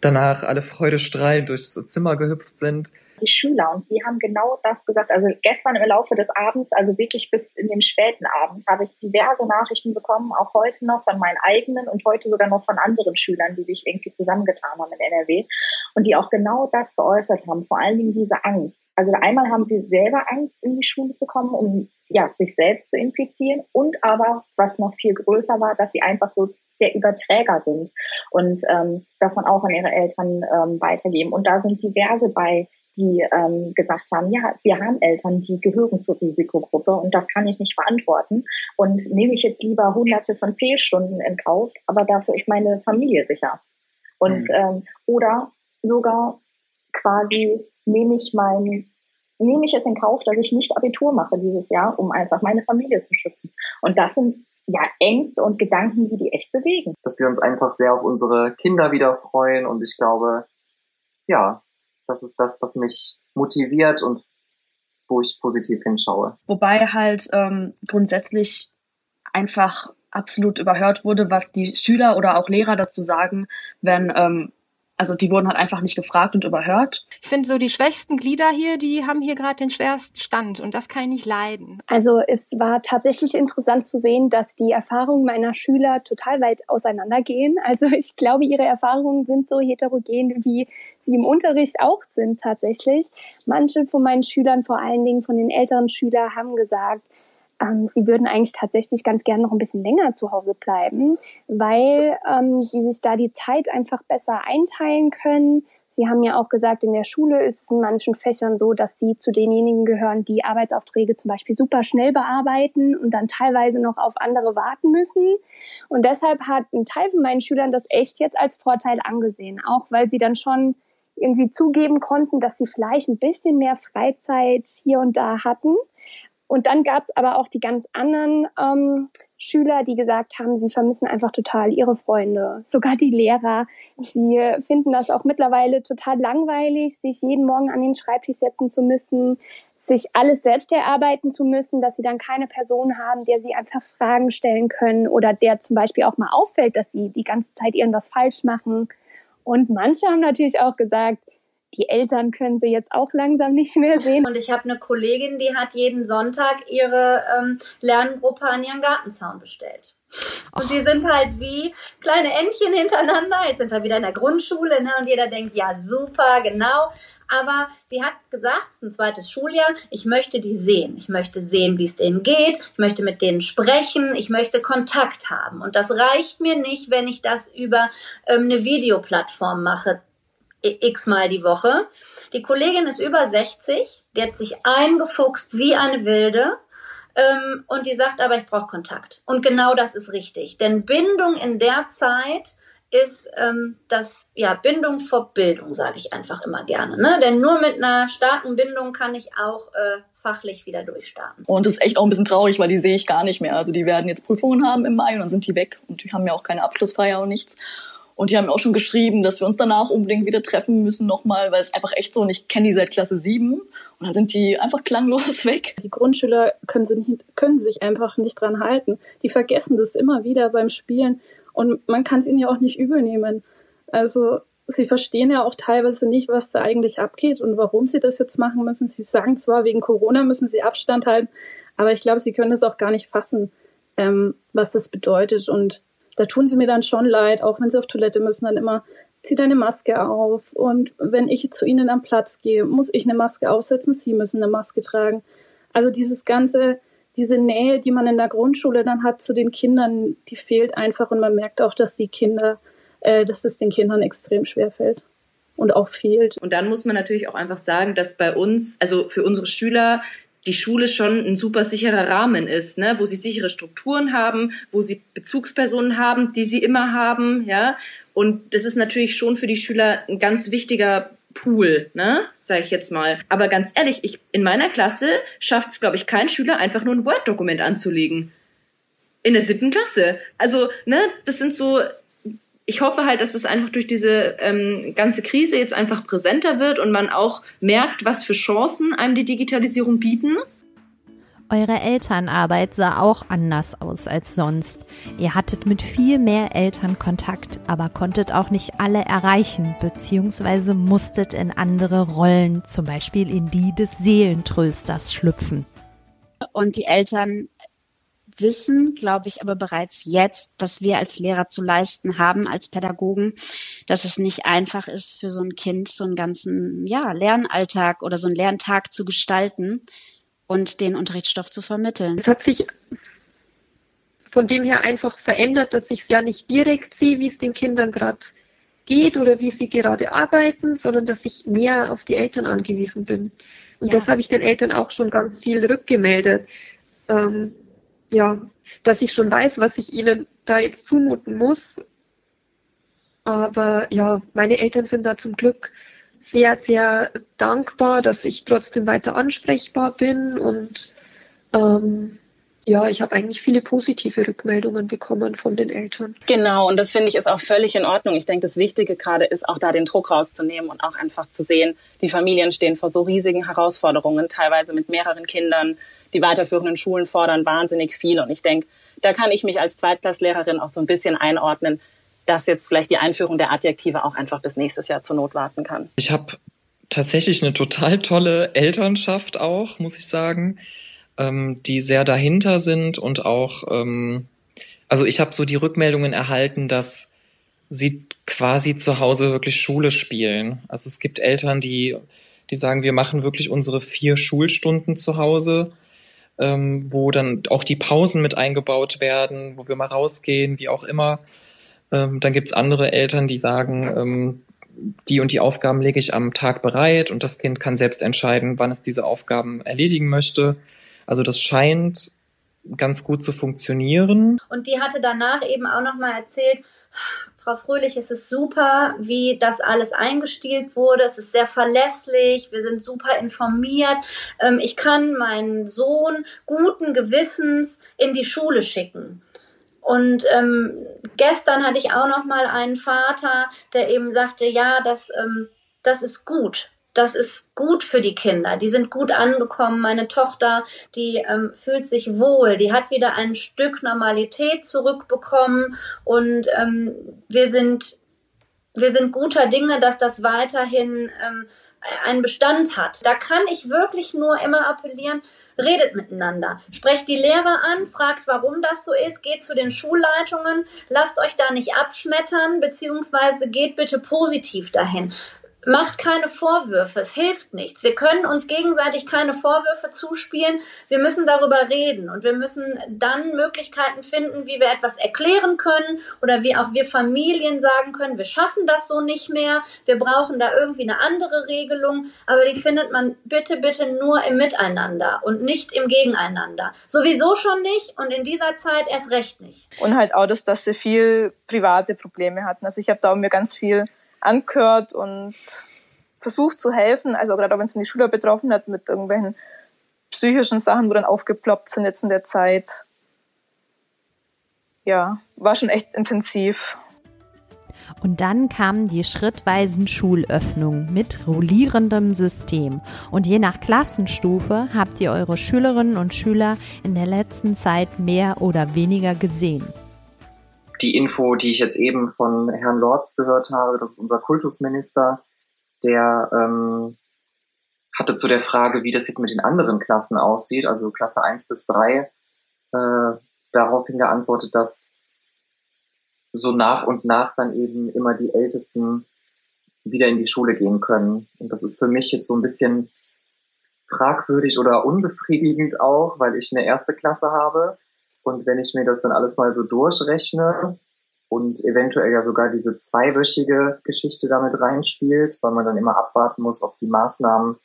danach alle freudestrahlend durchs Zimmer gehüpft sind die Schüler und die haben genau das gesagt. Also gestern im Laufe des Abends, also wirklich bis in den späten Abend, habe ich diverse Nachrichten bekommen, auch heute noch von meinen eigenen und heute sogar noch von anderen Schülern, die sich irgendwie zusammengetan haben in NRW und die auch genau das geäußert haben, vor allen Dingen diese Angst. Also einmal haben sie selber Angst, in die Schule zu kommen, um ja, sich selbst zu infizieren und aber, was noch viel größer war, dass sie einfach so der Überträger sind und ähm, das dann auch an ihre Eltern ähm, weitergeben. Und da sind diverse bei, die ähm, gesagt haben, ja, wir haben Eltern, die gehören zur Risikogruppe und das kann ich nicht verantworten und nehme ich jetzt lieber hunderte von Fehlstunden in Kauf, aber dafür ist meine Familie sicher. Und mhm. ähm, oder sogar quasi nehme ich mein nehme ich es in Kauf, dass ich nicht Abitur mache dieses Jahr, um einfach meine Familie zu schützen. Und das sind ja Ängste und Gedanken, die die echt bewegen. Dass wir uns einfach sehr auf unsere Kinder wieder freuen und ich glaube, ja, das ist das, was mich motiviert und wo ich positiv hinschaue. Wobei halt ähm, grundsätzlich einfach absolut überhört wurde, was die Schüler oder auch Lehrer dazu sagen, wenn ähm, also die wurden halt einfach nicht gefragt und überhört. Ich finde so die schwächsten Glieder hier, die haben hier gerade den schwersten Stand und das kann ich nicht leiden. Also es war tatsächlich interessant zu sehen, dass die Erfahrungen meiner Schüler total weit auseinandergehen. Also ich glaube, ihre Erfahrungen sind so heterogen, wie sie im Unterricht auch sind tatsächlich. Manche von meinen Schülern, vor allen Dingen von den älteren Schülern, haben gesagt, ähm, sie würden eigentlich tatsächlich ganz gern noch ein bisschen länger zu Hause bleiben, weil ähm, sie sich da die Zeit einfach besser einteilen können. Sie haben ja auch gesagt, in der Schule ist es in manchen Fächern so, dass sie zu denjenigen gehören, die Arbeitsaufträge zum Beispiel super schnell bearbeiten und dann teilweise noch auf andere warten müssen. Und deshalb hat ein Teil von meinen Schülern das echt jetzt als Vorteil angesehen, auch weil sie dann schon irgendwie zugeben konnten, dass sie vielleicht ein bisschen mehr Freizeit hier und da hatten. Und dann gab es aber auch die ganz anderen ähm, Schüler, die gesagt haben, sie vermissen einfach total ihre Freunde, sogar die Lehrer. Sie finden das auch mittlerweile total langweilig, sich jeden Morgen an den Schreibtisch setzen zu müssen, sich alles selbst erarbeiten zu müssen, dass sie dann keine Person haben, der sie einfach Fragen stellen können oder der zum Beispiel auch mal auffällt, dass sie die ganze Zeit irgendwas falsch machen. Und manche haben natürlich auch gesagt, die Eltern können sie jetzt auch langsam nicht mehr sehen. Und ich habe eine Kollegin, die hat jeden Sonntag ihre ähm, Lerngruppe an ihren Gartenzaun bestellt. Und die sind halt wie kleine Entchen hintereinander. Jetzt sind wir wieder in der Grundschule, ne? Und jeder denkt, ja, super, genau. Aber die hat gesagt, es ist ein zweites Schuljahr, ich möchte die sehen. Ich möchte sehen, wie es denen geht. Ich möchte mit denen sprechen. Ich möchte Kontakt haben. Und das reicht mir nicht, wenn ich das über ähm, eine Videoplattform mache x-mal die Woche. Die Kollegin ist über 60, die hat sich eingefuchst wie eine Wilde. Ähm, und die sagt aber, ich brauche Kontakt. Und genau das ist richtig. Denn Bindung in der Zeit ist ähm, das, ja, Bindung vor Bildung, sage ich einfach immer gerne. Ne? Denn nur mit einer starken Bindung kann ich auch äh, fachlich wieder durchstarten. Und das ist echt auch ein bisschen traurig, weil die sehe ich gar nicht mehr. Also die werden jetzt Prüfungen haben im Mai und dann sind die weg und die haben ja auch keine Abschlussfeier und nichts. Und die haben auch schon geschrieben, dass wir uns danach unbedingt wieder treffen müssen nochmal, weil es einfach echt so, und ich kenne die seit Klasse 7 und dann sind die einfach klanglos weg. Die Grundschüler können, sie nicht, können sich einfach nicht dran halten. Die vergessen das immer wieder beim Spielen Und man kann es ihnen ja auch nicht übel nehmen. Also sie verstehen ja auch teilweise nicht, was da eigentlich abgeht und warum sie das jetzt machen müssen. Sie sagen zwar, wegen Corona müssen sie Abstand halten, aber ich glaube, sie können das auch gar nicht fassen, ähm, was das bedeutet. Und da tun sie mir dann schon leid, auch wenn sie auf Toilette müssen, dann immer, zieh deine Maske auf. Und wenn ich zu ihnen am Platz gehe, muss ich eine Maske aufsetzen, sie müssen eine Maske tragen. Also dieses ganze, diese Nähe, die man in der Grundschule dann hat zu den Kindern, die fehlt einfach und man merkt auch, dass die Kinder, äh, dass es den Kindern extrem schwer fällt und auch fehlt. Und dann muss man natürlich auch einfach sagen, dass bei uns, also für unsere Schüler, die Schule schon ein super sicherer Rahmen ist, ne? wo sie sichere Strukturen haben, wo sie Bezugspersonen haben, die sie immer haben, ja. Und das ist natürlich schon für die Schüler ein ganz wichtiger Pool, ne, sage ich jetzt mal. Aber ganz ehrlich, ich in meiner Klasse schafft es, glaube ich, kein Schüler einfach nur ein Word-Dokument anzulegen. In der siebten Klasse. Also, ne, das sind so ich hoffe halt, dass es einfach durch diese ähm, ganze Krise jetzt einfach präsenter wird und man auch merkt, was für Chancen einem die Digitalisierung bieten. Eure Elternarbeit sah auch anders aus als sonst. Ihr hattet mit viel mehr Eltern Kontakt, aber konntet auch nicht alle erreichen, beziehungsweise musstet in andere Rollen, zum Beispiel in die des Seelentrösters schlüpfen. Und die Eltern wissen, glaube ich, aber bereits jetzt, was wir als Lehrer zu leisten haben, als Pädagogen, dass es nicht einfach ist für so ein Kind, so einen ganzen, ja, Lernalltag oder so einen Lerntag zu gestalten und den Unterrichtsstoff zu vermitteln. Es hat sich von dem her einfach verändert, dass ich es ja nicht direkt sehe, wie es den Kindern gerade geht oder wie sie gerade arbeiten, sondern dass ich mehr auf die Eltern angewiesen bin. Und ja. das habe ich den Eltern auch schon ganz viel rückgemeldet. Ähm, ja, dass ich schon weiß, was ich ihnen da jetzt zumuten muss. Aber ja, meine Eltern sind da zum Glück sehr, sehr dankbar, dass ich trotzdem weiter ansprechbar bin und ähm, ja, ich habe eigentlich viele positive Rückmeldungen bekommen von den Eltern. Genau, und das finde ich ist auch völlig in Ordnung. Ich denke, das Wichtige gerade ist auch da den Druck rauszunehmen und auch einfach zu sehen, die Familien stehen vor so riesigen Herausforderungen, teilweise mit mehreren Kindern, die weiterführenden Schulen fordern wahnsinnig viel. Und ich denke, da kann ich mich als Zweitklasslehrerin auch so ein bisschen einordnen, dass jetzt vielleicht die Einführung der Adjektive auch einfach bis nächstes Jahr zur Not warten kann. Ich habe tatsächlich eine total tolle Elternschaft auch, muss ich sagen, ähm, die sehr dahinter sind und auch, ähm, also ich habe so die Rückmeldungen erhalten, dass sie quasi zu Hause wirklich Schule spielen. Also es gibt Eltern, die, die sagen, wir machen wirklich unsere vier Schulstunden zu Hause ähm, wo dann auch die Pausen mit eingebaut werden, wo wir mal rausgehen, wie auch immer. Ähm, dann gibt's andere Eltern, die sagen, ähm, die und die Aufgaben lege ich am Tag bereit und das Kind kann selbst entscheiden, wann es diese Aufgaben erledigen möchte. Also das scheint ganz gut zu funktionieren. Und die hatte danach eben auch noch mal erzählt, Frau Fröhlich, es ist super, wie das alles eingestielt wurde. Es ist sehr verlässlich. Wir sind super informiert. Ähm, ich kann meinen Sohn guten Gewissens in die Schule schicken. Und ähm, gestern hatte ich auch noch mal einen Vater, der eben sagte, ja, das, ähm, das ist gut das ist gut für die Kinder. Die sind gut angekommen. Meine Tochter, die ähm, fühlt sich wohl. Die hat wieder ein Stück Normalität zurückbekommen. Und ähm, wir sind, wir sind guter Dinge, dass das weiterhin ähm, einen Bestand hat. Da kann ich wirklich nur immer appellieren, redet miteinander. Sprecht die Lehrer an, fragt, warum das so ist, geht zu den Schulleitungen, lasst euch da nicht abschmettern, beziehungsweise geht bitte positiv dahin. Macht keine Vorwürfe, es hilft nichts. Wir können uns gegenseitig keine Vorwürfe zuspielen. Wir müssen darüber reden und wir müssen dann Möglichkeiten finden, wie wir etwas erklären können oder wie auch wir Familien sagen können, wir schaffen das so nicht mehr, wir brauchen da irgendwie eine andere Regelung, aber die findet man bitte, bitte nur im Miteinander und nicht im Gegeneinander. Sowieso schon nicht und in dieser Zeit erst recht nicht. Und halt auch, dass, dass sie viel private Probleme hatten. Also ich habe da mir ganz viel angehört und versucht zu helfen. Also gerade wenn es die Schüler betroffen hat mit irgendwelchen psychischen Sachen, wo dann aufgeploppt sind jetzt in der Zeit. Ja, war schon echt intensiv. Und dann kamen die schrittweisen Schulöffnungen mit rollierendem System. Und je nach Klassenstufe habt ihr eure Schülerinnen und Schüler in der letzten Zeit mehr oder weniger gesehen die Info, die ich jetzt eben von Herrn Lorz gehört habe, das ist unser Kultusminister, der ähm, hatte zu der Frage, wie das jetzt mit den anderen Klassen aussieht, also Klasse 1 bis 3, äh, daraufhin geantwortet, dass so nach und nach dann eben immer die Ältesten wieder in die Schule gehen können. Und das ist für mich jetzt so ein bisschen fragwürdig oder unbefriedigend auch, weil ich eine erste Klasse habe. Und wenn ich mir das dann alles mal so durchrechne und eventuell ja sogar diese zweiwöchige Geschichte damit reinspielt, weil man dann immer abwarten muss, ob die Maßnahmen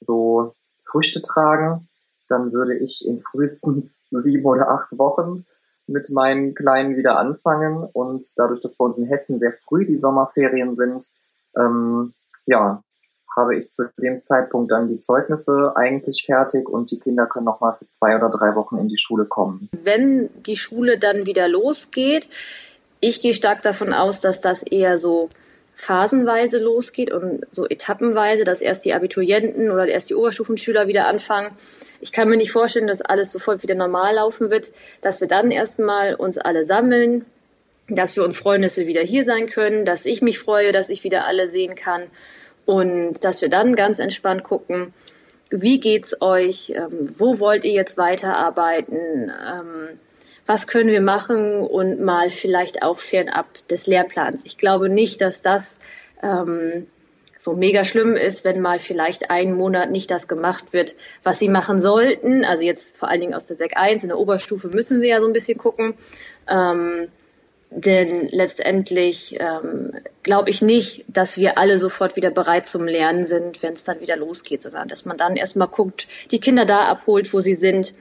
so Früchte tragen, dann würde ich in frühestens sieben oder acht Wochen mit meinen Kleinen wieder anfangen. Und dadurch, dass bei uns in Hessen sehr früh die Sommerferien sind, ähm, ja, habe ich zu dem Zeitpunkt dann die Zeugnisse eigentlich fertig und die Kinder können noch mal für zwei oder drei Wochen in die Schule kommen. Wenn die Schule dann wieder losgeht, ich gehe stark davon aus, dass das eher so phasenweise losgeht und so etappenweise, dass erst die Abiturienten oder erst die Oberstufenschüler wieder anfangen. Ich kann mir nicht vorstellen, dass alles sofort wieder normal laufen wird, dass wir dann erstmal uns alle sammeln, dass wir uns freuen, dass wir wieder hier sein können, dass ich mich freue, dass ich wieder alle sehen kann und dass wir dann ganz entspannt gucken, wie geht's euch, ähm, wo wollt ihr jetzt weiterarbeiten, ähm, was können wir machen und mal vielleicht auch fernab des Lehrplans. Ich glaube nicht, dass das ähm, so mega schlimm ist, wenn mal vielleicht einen Monat nicht das gemacht wird, was sie machen sollten. Also jetzt vor allen Dingen aus der Sek 1, in der Oberstufe müssen wir ja so ein bisschen gucken. Ähm, denn letztendlich ähm, glaube ich nicht, dass wir alle sofort wieder bereit zum Lernen sind, wenn es dann wieder losgeht, sondern dass man dann erstmal guckt, die Kinder da abholt, wo sie sind,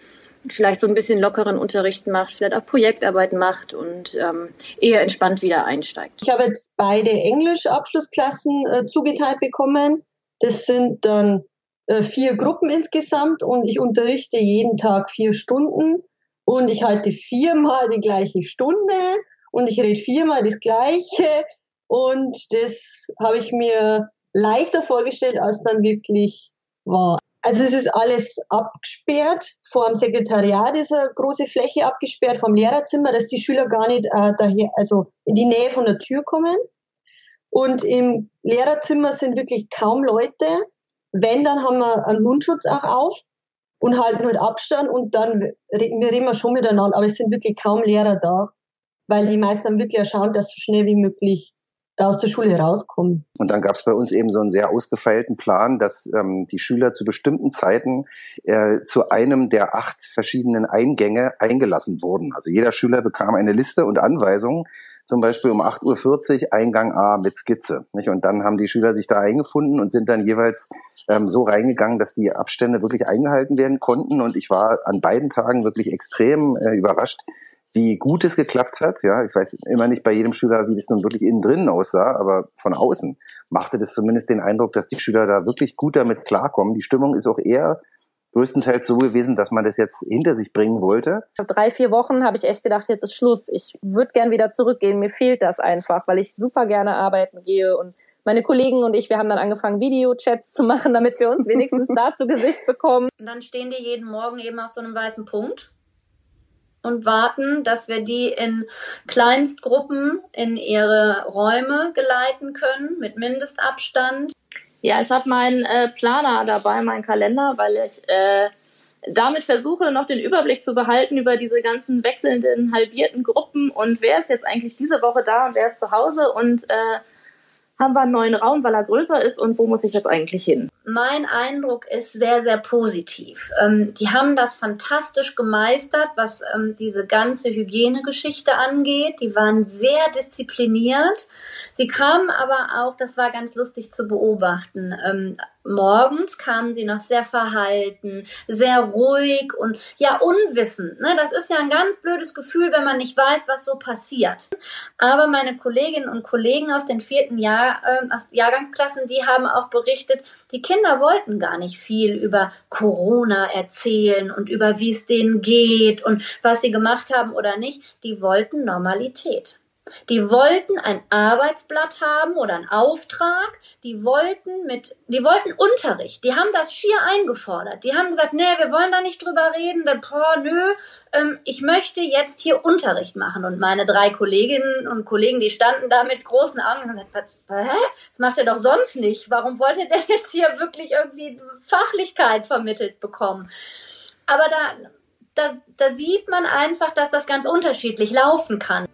vielleicht so ein bisschen lockeren Unterricht macht, vielleicht auch Projektarbeit macht und ähm, eher entspannt wieder einsteigt. Ich habe jetzt beide Englisch-Abschlussklassen äh, zugeteilt bekommen. Das sind dann äh, vier Gruppen insgesamt und ich unterrichte jeden Tag vier Stunden und ich halte viermal die gleiche Stunde und ich rede viermal das Gleiche und das habe ich mir leichter vorgestellt, als dann wirklich war. Also es ist alles abgesperrt. Vor dem Sekretariat ist eine große Fläche abgesperrt, vom Lehrerzimmer, dass die Schüler gar nicht äh, daher, also in die Nähe von der Tür kommen. Und im Lehrerzimmer sind wirklich kaum Leute. Wenn, dann haben wir einen Mundschutz auch auf und halten halt Abstand und dann reden wir schon miteinander, aber es sind wirklich kaum Lehrer da weil die meisten wirklich schauen, dass so schnell wie möglich aus der Schule rauskommen. Und dann gab es bei uns eben so einen sehr ausgefeilten Plan, dass ähm, die Schüler zu bestimmten Zeiten äh, zu einem der acht verschiedenen Eingänge eingelassen wurden. Also jeder Schüler bekam eine Liste und Anweisungen, zum Beispiel um 8.40 Uhr Eingang A mit Skizze. Nicht? Und dann haben die Schüler sich da eingefunden und sind dann jeweils ähm, so reingegangen, dass die Abstände wirklich eingehalten werden konnten. Und ich war an beiden Tagen wirklich extrem äh, überrascht, wie gut es geklappt hat. Ja, ich weiß immer nicht bei jedem Schüler, wie das nun wirklich innen drinnen aussah, aber von außen machte das zumindest den Eindruck, dass die Schüler da wirklich gut damit klarkommen. Die Stimmung ist auch eher größtenteils so gewesen, dass man das jetzt hinter sich bringen wollte. Drei, vier Wochen habe ich echt gedacht, jetzt ist Schluss. Ich würde gern wieder zurückgehen. Mir fehlt das einfach, weil ich super gerne arbeiten gehe und meine Kollegen und ich, wir haben dann angefangen, Videochats zu machen, damit wir uns wenigstens da zu Gesicht bekommen. Und dann stehen die jeden Morgen eben auf so einem weißen Punkt und warten, dass wir die in Kleinstgruppen in ihre Räume geleiten können mit Mindestabstand. Ja, ich habe meinen äh, Planer dabei, meinen Kalender, weil ich äh, damit versuche, noch den Überblick zu behalten über diese ganzen wechselnden, halbierten Gruppen und wer ist jetzt eigentlich diese Woche da und wer ist zu Hause und äh, haben wir einen neuen Raum, weil er größer ist und wo muss ich jetzt eigentlich hin? Mein Eindruck ist sehr, sehr positiv. Ähm, die haben das fantastisch gemeistert, was ähm, diese ganze Hygienegeschichte angeht. Die waren sehr diszipliniert. Sie kamen aber auch, das war ganz lustig zu beobachten, ähm, morgens kamen sie noch sehr verhalten, sehr ruhig und ja unwissend. Ne? Das ist ja ein ganz blödes Gefühl, wenn man nicht weiß, was so passiert. Aber meine Kolleginnen und Kollegen aus den vierten Jahr, äh, Jahrgangsklassen, die haben auch berichtet, die Kinder wollten gar nicht viel über Corona erzählen und über wie es denen geht und was sie gemacht haben oder nicht. Die wollten Normalität. Die wollten ein Arbeitsblatt haben oder einen Auftrag. Die wollten mit, die wollten Unterricht. Die haben das schier eingefordert. Die haben gesagt, nee, wir wollen da nicht drüber reden. Dann, boah, nö, ähm, ich möchte jetzt hier Unterricht machen. Und meine drei Kolleginnen und Kollegen, die standen da mit großen Augen und haben gesagt, was, hä? Das macht er doch sonst nicht. Warum wollte der jetzt hier wirklich irgendwie Fachlichkeit vermittelt bekommen? Aber da, da, da sieht man einfach, dass das ganz unterschiedlich laufen kann.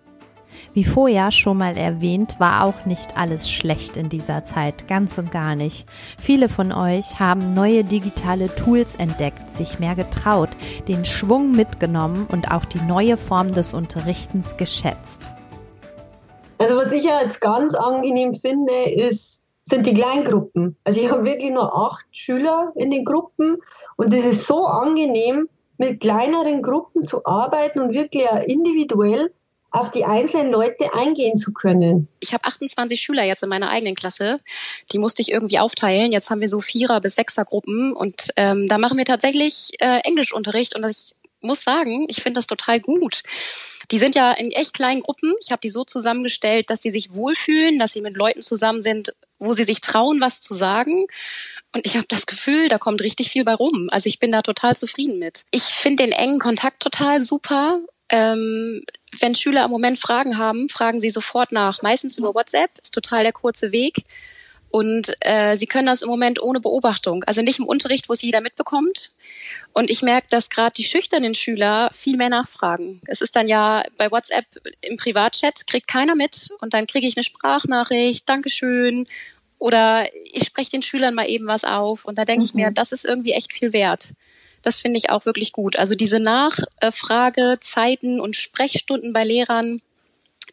Wie vorher schon mal erwähnt, war auch nicht alles schlecht in dieser Zeit, ganz und gar nicht. Viele von euch haben neue digitale Tools entdeckt, sich mehr getraut, den Schwung mitgenommen und auch die neue Form des Unterrichtens geschätzt. Also was ich jetzt ganz angenehm finde, ist, sind die Kleingruppen. Also ich habe wirklich nur acht Schüler in den Gruppen und es ist so angenehm, mit kleineren Gruppen zu arbeiten und wirklich individuell auf die einzelnen Leute eingehen zu können. Ich habe 28 Schüler jetzt in meiner eigenen Klasse. Die musste ich irgendwie aufteilen. Jetzt haben wir so Vierer- bis Sechser-Gruppen und ähm, da machen wir tatsächlich äh, Englischunterricht und ich muss sagen, ich finde das total gut. Die sind ja in echt kleinen Gruppen. Ich habe die so zusammengestellt, dass sie sich wohlfühlen, dass sie mit Leuten zusammen sind, wo sie sich trauen, was zu sagen. Und ich habe das Gefühl, da kommt richtig viel bei rum. Also ich bin da total zufrieden mit. Ich finde den engen Kontakt total super. Ähm, wenn Schüler im Moment Fragen haben, fragen sie sofort nach. Meistens über WhatsApp, ist total der kurze Weg. Und äh, sie können das im Moment ohne Beobachtung, also nicht im Unterricht, wo es jeder mitbekommt. Und ich merke, dass gerade die schüchternen Schüler viel mehr nachfragen. Es ist dann ja bei WhatsApp im Privatchat, kriegt keiner mit. Und dann kriege ich eine Sprachnachricht, Dankeschön. Oder ich spreche den Schülern mal eben was auf. Und da denke mhm. ich mir, mhm. das ist irgendwie echt viel wert. Das finde ich auch wirklich gut. Also diese Nachfragezeiten und Sprechstunden bei Lehrern,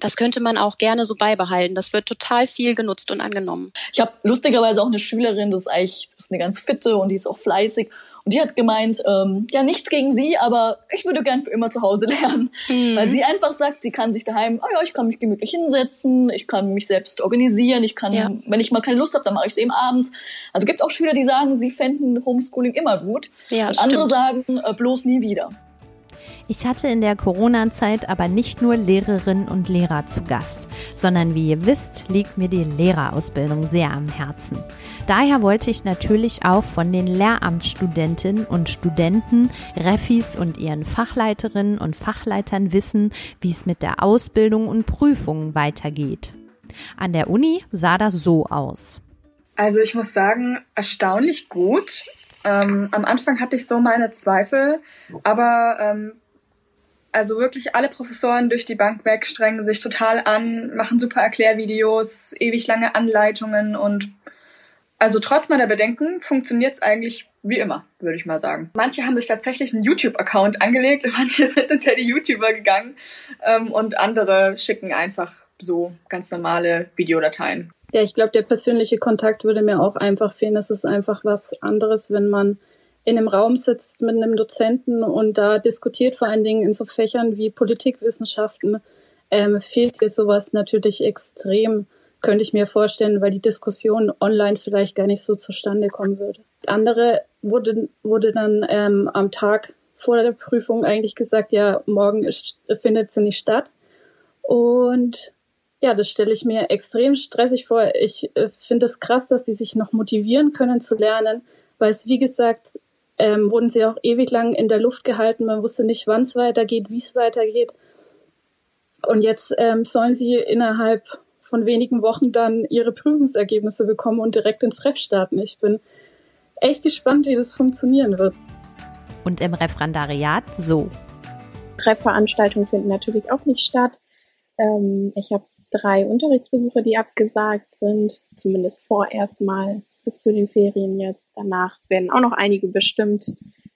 das könnte man auch gerne so beibehalten. Das wird total viel genutzt und angenommen. Ich habe lustigerweise auch eine Schülerin, das ist eigentlich das ist eine ganz fitte und die ist auch fleißig. Und die hat gemeint, ähm, ja, nichts gegen sie, aber ich würde gern für immer zu Hause lernen. Mhm. Weil sie einfach sagt, sie kann sich daheim, oh ja, ich kann mich gemütlich hinsetzen, ich kann mich selbst organisieren, ich kann, ja. wenn ich mal keine Lust habe, dann mache ich es eben abends. Also gibt auch Schüler, die sagen, sie fänden Homeschooling immer gut. Ja, und andere sagen, äh, bloß nie wieder. Ich hatte in der Corona-Zeit aber nicht nur Lehrerinnen und Lehrer zu Gast, sondern wie ihr wisst, liegt mir die Lehrerausbildung sehr am Herzen. Daher wollte ich natürlich auch von den Lehramtsstudentinnen und Studenten, Refis und ihren Fachleiterinnen und Fachleitern wissen, wie es mit der Ausbildung und Prüfungen weitergeht. An der Uni sah das so aus. Also ich muss sagen, erstaunlich gut. Ähm, am Anfang hatte ich so meine Zweifel, aber ähm, also wirklich alle Professoren durch die Bank weg strengen sich total an, machen super Erklärvideos, ewig lange Anleitungen und also trotz meiner Bedenken funktioniert es eigentlich wie immer, würde ich mal sagen. Manche haben sich tatsächlich einen YouTube-Account angelegt, manche sind unter die YouTuber gegangen ähm, und andere schicken einfach so ganz normale Videodateien. Ja, ich glaube, der persönliche Kontakt würde mir auch einfach fehlen. Es ist einfach was anderes, wenn man in einem Raum sitzt mit einem Dozenten und da diskutiert vor allen Dingen in so Fächern wie Politikwissenschaften, ähm, fehlt dir sowas natürlich extrem, könnte ich mir vorstellen, weil die Diskussion online vielleicht gar nicht so zustande kommen würde. Andere wurde, wurde dann ähm, am Tag vor der Prüfung eigentlich gesagt, ja, morgen ist, findet sie nicht statt. Und ja, das stelle ich mir extrem stressig vor. Ich äh, finde es krass, dass die sich noch motivieren können zu lernen, weil es, wie gesagt, ähm, wurden sie auch ewig lang in der Luft gehalten. Man wusste nicht, wann es weitergeht, wie es weitergeht. Und jetzt ähm, sollen sie innerhalb von wenigen Wochen dann ihre Prüfungsergebnisse bekommen und direkt ins Ref starten. Ich bin echt gespannt, wie das funktionieren wird. Und im Referendariat so. Ref-Veranstaltungen finden natürlich auch nicht statt. Ähm, ich habe drei Unterrichtsbesuche, die abgesagt sind, zumindest vorerst mal bis zu den Ferien jetzt. Danach werden auch noch einige bestimmt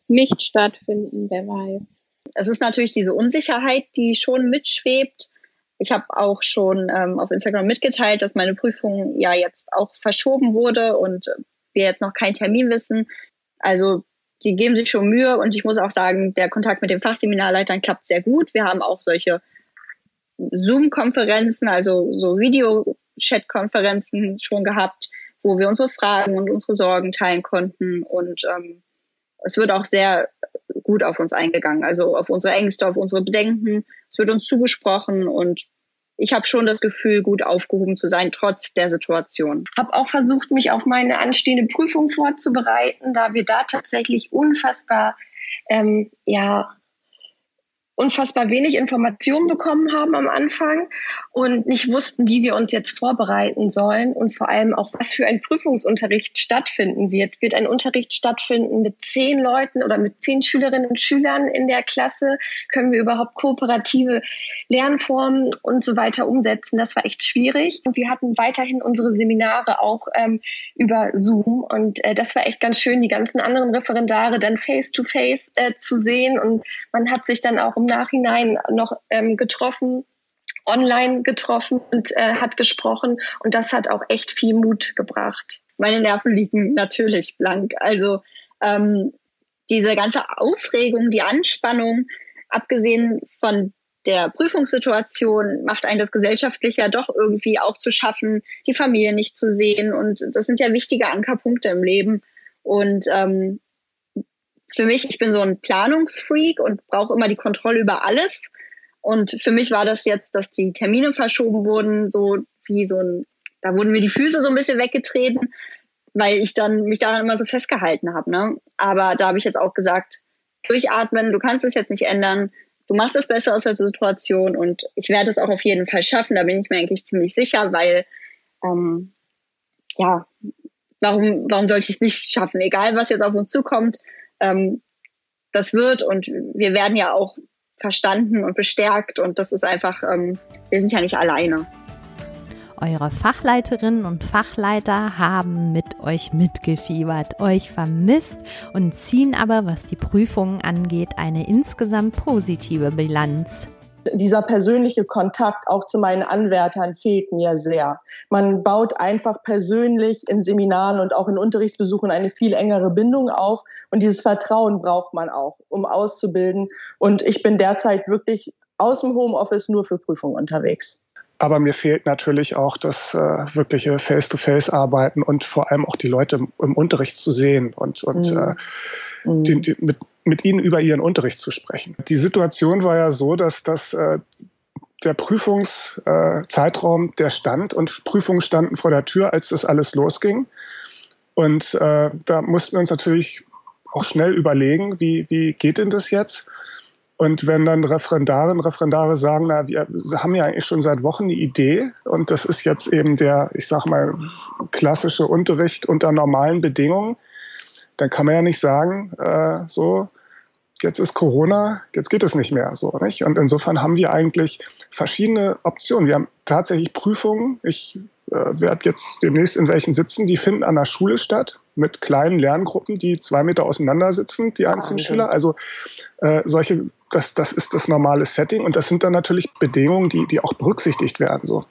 nicht stattfinden, wer weiß. Es ist natürlich diese Unsicherheit, die schon mitschwebt. Ich habe auch schon ähm, auf Instagram mitgeteilt, dass meine Prüfung ja jetzt auch verschoben wurde und wir jetzt noch keinen Termin wissen. Also die geben sich schon Mühe und ich muss auch sagen, der Kontakt mit den Fachseminarleitern klappt sehr gut. Wir haben auch solche Zoom-Konferenzen, also so Video-Chat-Konferenzen schon gehabt wo wir unsere Fragen und unsere Sorgen teilen konnten. Und ähm, es wird auch sehr gut auf uns eingegangen, also auf unsere Ängste, auf unsere Bedenken. Es wird uns zugesprochen und ich habe schon das Gefühl, gut aufgehoben zu sein, trotz der Situation. Habe auch versucht, mich auf meine anstehende Prüfung vorzubereiten, da wir da tatsächlich unfassbar ähm, ja unfassbar wenig Informationen bekommen haben am Anfang und nicht wussten, wie wir uns jetzt vorbereiten sollen und vor allem auch, was für ein Prüfungsunterricht stattfinden wird. Wird ein Unterricht stattfinden mit zehn Leuten oder mit zehn Schülerinnen und Schülern in der Klasse? Können wir überhaupt kooperative Lernformen und so weiter umsetzen? Das war echt schwierig. Und wir hatten weiterhin unsere Seminare auch ähm, über Zoom und äh, das war echt ganz schön, die ganzen anderen Referendare dann face-to-face -face, äh, zu sehen und man hat sich dann auch im Nachhinein noch ähm, getroffen, online getroffen und äh, hat gesprochen. Und das hat auch echt viel Mut gebracht. Meine Nerven liegen natürlich blank. Also ähm, diese ganze Aufregung, die Anspannung, abgesehen von der Prüfungssituation macht einen das gesellschaftlich ja doch irgendwie auch zu schaffen, die Familie nicht zu sehen. Und das sind ja wichtige Ankerpunkte im Leben. Und ähm, für mich, ich bin so ein Planungsfreak und brauche immer die Kontrolle über alles. Und für mich war das jetzt, dass die Termine verschoben wurden, so wie so ein, da wurden mir die Füße so ein bisschen weggetreten, weil ich dann mich daran immer so festgehalten habe. Ne? Aber da habe ich jetzt auch gesagt, durchatmen, du kannst es jetzt nicht ändern, du machst es besser aus der Situation und ich werde es auch auf jeden Fall schaffen, da bin ich mir eigentlich ziemlich sicher, weil ähm, ja, warum, warum sollte ich es nicht schaffen? Egal, was jetzt auf uns zukommt, ähm, das wird und wir werden ja auch verstanden und bestärkt und das ist einfach, ähm, wir sind ja nicht alleine. Eure Fachleiterinnen und Fachleiter haben mit euch mitgefiebert, euch vermisst und ziehen aber, was die Prüfungen angeht, eine insgesamt positive Bilanz dieser persönliche Kontakt auch zu meinen Anwärtern fehlt mir sehr. Man baut einfach persönlich in Seminaren und auch in Unterrichtsbesuchen eine viel engere Bindung auf und dieses Vertrauen braucht man auch, um auszubilden. Und ich bin derzeit wirklich aus dem Homeoffice nur für Prüfungen unterwegs. Aber mir fehlt natürlich auch das äh, wirkliche Face-to-Face-Arbeiten und vor allem auch die Leute im, im Unterricht zu sehen und, und mhm. äh, mhm. die, die, mit, mit ihnen über ihren Unterricht zu sprechen. Die Situation war ja so, dass das äh, der Prüfungszeitraum, äh, der stand und Prüfungen standen vor der Tür, als das alles losging. Und äh, da mussten wir uns natürlich auch schnell überlegen, wie, wie geht denn das jetzt? Und wenn dann Referendarinnen und Referendare sagen, na, wir haben ja eigentlich schon seit Wochen eine Idee und das ist jetzt eben der, ich sag mal, klassische Unterricht unter normalen Bedingungen, dann kann man ja nicht sagen, äh, so, jetzt ist Corona, jetzt geht es nicht mehr so. Nicht? Und insofern haben wir eigentlich verschiedene Optionen. Wir haben tatsächlich Prüfungen. Ich äh, werde jetzt demnächst in welchen sitzen, die finden an der Schule statt mit kleinen Lerngruppen, die zwei Meter auseinander sitzen, die einzelnen Wahnsinn. Schüler. Also äh, solche, das, das ist das normale Setting und das sind dann natürlich Bedingungen, die, die auch berücksichtigt werden. So.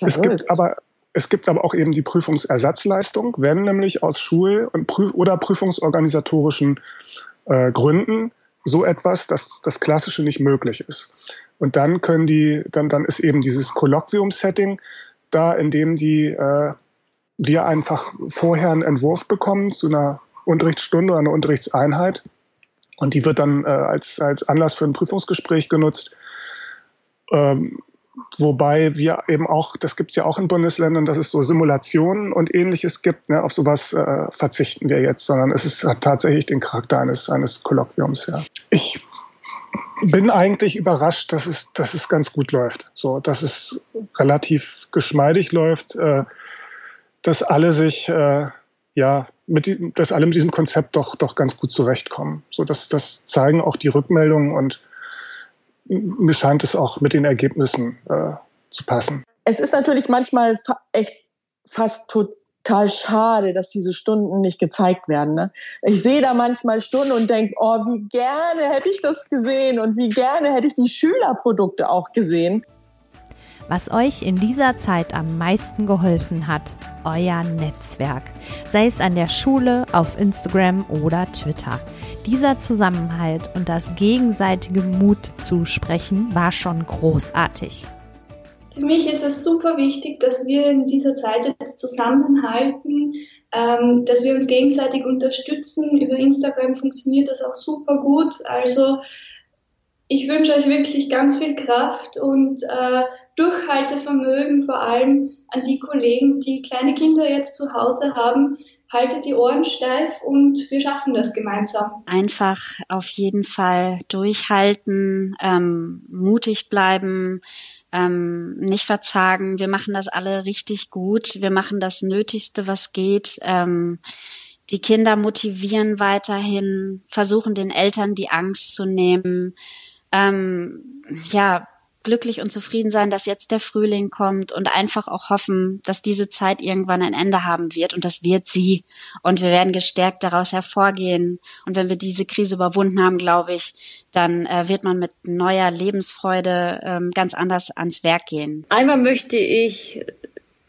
Es gibt aber es gibt aber auch eben die Prüfungsersatzleistung, wenn nämlich aus Schul- und Prüf oder prüfungsorganisatorischen äh, Gründen so etwas, dass das Klassische nicht möglich ist. Und dann können die, dann, dann ist eben dieses Kolloquium-Setting da, in dem die, äh, wir einfach vorher einen Entwurf bekommen zu einer Unterrichtsstunde oder einer Unterrichtseinheit. Und die wird dann äh, als, als Anlass für ein Prüfungsgespräch genutzt. Ähm, Wobei wir eben auch, das gibt es ja auch in Bundesländern, dass es so Simulationen und ähnliches gibt. Ne? Auf sowas äh, verzichten wir jetzt, sondern es ist, hat tatsächlich den Charakter eines, eines Kolloquiums. Ja. Ich bin eigentlich überrascht, dass es, dass es ganz gut läuft. So, dass es relativ geschmeidig läuft, äh, dass alle sich äh, ja mit dass alle mit diesem Konzept doch doch ganz gut zurechtkommen. So, dass das zeigen auch die Rückmeldungen und mir scheint es auch mit den Ergebnissen äh, zu passen. Es ist natürlich manchmal echt fast total schade, dass diese Stunden nicht gezeigt werden. Ne? Ich sehe da manchmal Stunden und denke, oh, wie gerne hätte ich das gesehen und wie gerne hätte ich die Schülerprodukte auch gesehen. Was euch in dieser Zeit am meisten geholfen hat, euer Netzwerk. Sei es an der Schule, auf Instagram oder Twitter. Dieser Zusammenhalt und das gegenseitige Mut zu sprechen war schon großartig. Für mich ist es super wichtig, dass wir in dieser Zeit jetzt zusammenhalten, ähm, dass wir uns gegenseitig unterstützen. Über Instagram funktioniert das auch super gut. Also ich wünsche euch wirklich ganz viel Kraft und äh, Durchhaltevermögen, vor allem an die Kollegen, die kleine Kinder jetzt zu Hause haben. Haltet die Ohren steif und wir schaffen das gemeinsam. Einfach auf jeden Fall durchhalten, ähm, mutig bleiben, ähm, nicht verzagen. Wir machen das alle richtig gut. Wir machen das Nötigste, was geht. Ähm, die Kinder motivieren weiterhin, versuchen den Eltern die Angst zu nehmen. Ähm, ja, glücklich und zufrieden sein, dass jetzt der Frühling kommt und einfach auch hoffen, dass diese Zeit irgendwann ein Ende haben wird und das wird sie. Und wir werden gestärkt daraus hervorgehen. Und wenn wir diese Krise überwunden haben, glaube ich, dann äh, wird man mit neuer Lebensfreude ähm, ganz anders ans Werk gehen. Einmal möchte ich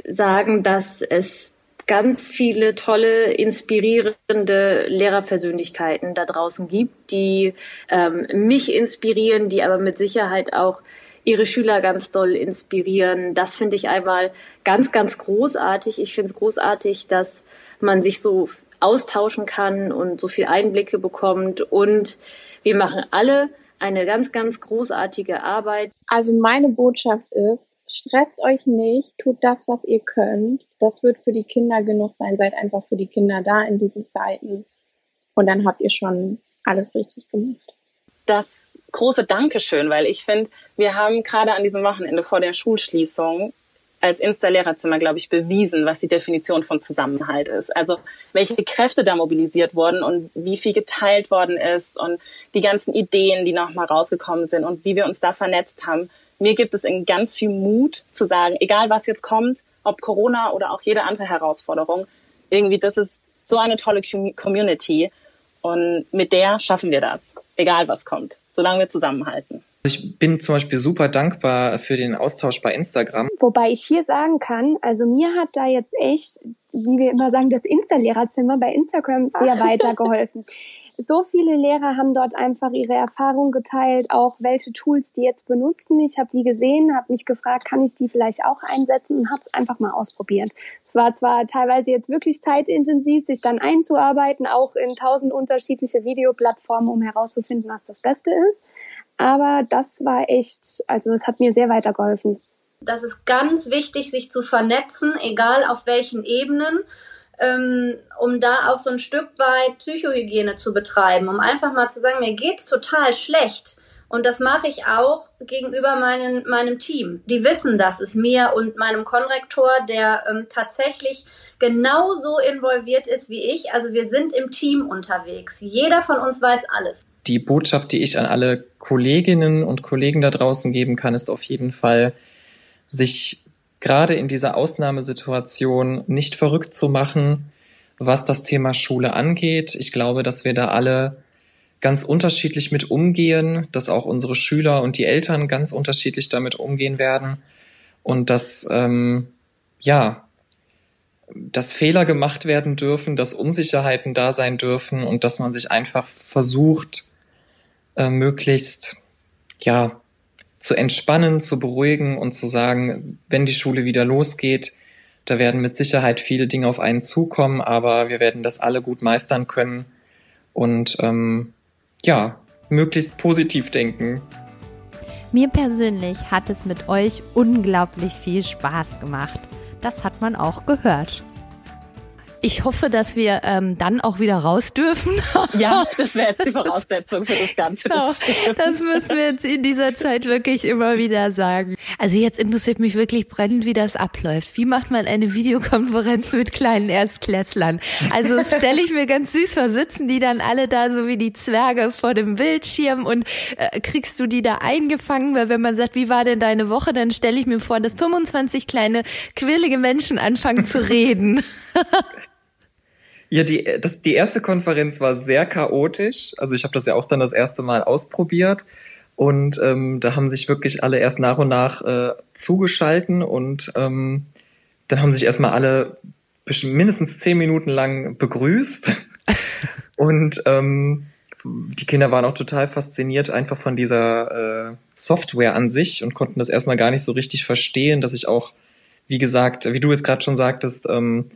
sagen, dass es ganz viele tolle, inspirierende Lehrerpersönlichkeiten da draußen gibt, die ähm, mich inspirieren, die aber mit Sicherheit auch ihre Schüler ganz doll inspirieren. Das finde ich einmal ganz, ganz großartig. Ich finde es großartig, dass man sich so austauschen kann und so viel Einblicke bekommt. Und wir machen alle eine ganz, ganz großartige Arbeit. Also meine Botschaft ist, stresst euch nicht, tut das, was ihr könnt. Das wird für die Kinder genug sein. Seid einfach für die Kinder da in diesen Zeiten. Und dann habt ihr schon alles richtig gemacht das große Dankeschön, weil ich finde, wir haben gerade an diesem Wochenende vor der Schulschließung als Insta-Lehrerzimmer, glaube ich, bewiesen, was die Definition von Zusammenhalt ist. Also welche Kräfte da mobilisiert wurden und wie viel geteilt worden ist und die ganzen Ideen, die nochmal rausgekommen sind und wie wir uns da vernetzt haben. Mir gibt es in ganz viel Mut zu sagen, egal was jetzt kommt, ob Corona oder auch jede andere Herausforderung, irgendwie, das ist so eine tolle Community und mit der schaffen wir das egal was kommt, solange wir zusammenhalten. Ich bin zum Beispiel super dankbar für den Austausch bei Instagram. Wobei ich hier sagen kann, also mir hat da jetzt echt, wie wir immer sagen, das Insta-Lehrerzimmer bei Instagram sehr weitergeholfen so viele Lehrer haben dort einfach ihre Erfahrungen geteilt, auch welche Tools die jetzt benutzen. Ich habe die gesehen, habe mich gefragt, kann ich die vielleicht auch einsetzen und habe es einfach mal ausprobiert. Es war zwar teilweise jetzt wirklich zeitintensiv, sich dann einzuarbeiten, auch in tausend unterschiedliche Videoplattformen, um herauszufinden, was das Beste ist. Aber das war echt, also es hat mir sehr weitergeholfen. Das ist ganz wichtig, sich zu vernetzen, egal auf welchen Ebenen ähm, um da auch so ein Stück weit Psychohygiene zu betreiben, um einfach mal zu sagen, mir geht's total schlecht. Und das mache ich auch gegenüber meinen, meinem Team. Die wissen, dass es mir und meinem Konrektor, der ähm, tatsächlich genauso involviert ist wie ich. Also wir sind im Team unterwegs. Jeder von uns weiß alles. Die Botschaft, die ich an alle Kolleginnen und Kollegen da draußen geben kann, ist auf jeden Fall, sich gerade in dieser Ausnahmesituation nicht verrückt zu machen, was das Thema Schule angeht. Ich glaube, dass wir da alle ganz unterschiedlich mit umgehen, dass auch unsere Schüler und die Eltern ganz unterschiedlich damit umgehen werden und dass ähm, ja, dass Fehler gemacht werden dürfen, dass Unsicherheiten da sein dürfen und dass man sich einfach versucht, äh, möglichst ja zu entspannen, zu beruhigen und zu sagen, wenn die Schule wieder losgeht, da werden mit Sicherheit viele Dinge auf einen zukommen, aber wir werden das alle gut meistern können und ähm, ja, möglichst positiv denken. Mir persönlich hat es mit euch unglaublich viel Spaß gemacht. Das hat man auch gehört. Ich hoffe, dass wir ähm, dann auch wieder raus dürfen. Ja, das wäre jetzt die Voraussetzung für das Ganze. Das, genau. das müssen wir jetzt in dieser Zeit wirklich immer wieder sagen. Also jetzt interessiert mich wirklich brennend, wie das abläuft. Wie macht man eine Videokonferenz mit kleinen Erstklässlern? Also das stelle ich mir ganz süß vor. Sitzen die dann alle da so wie die Zwerge vor dem Bildschirm und äh, kriegst du die da eingefangen? Weil wenn man sagt, wie war denn deine Woche, dann stelle ich mir vor, dass 25 kleine quirlige Menschen anfangen zu reden. Ja, die, das, die erste Konferenz war sehr chaotisch. Also ich habe das ja auch dann das erste Mal ausprobiert. Und ähm, da haben sich wirklich alle erst nach und nach äh, zugeschalten und ähm, dann haben sich erstmal alle mindestens zehn Minuten lang begrüßt. und ähm, die Kinder waren auch total fasziniert einfach von dieser äh, Software an sich und konnten das erstmal gar nicht so richtig verstehen, dass ich auch, wie gesagt, wie du jetzt gerade schon sagtest, ähm,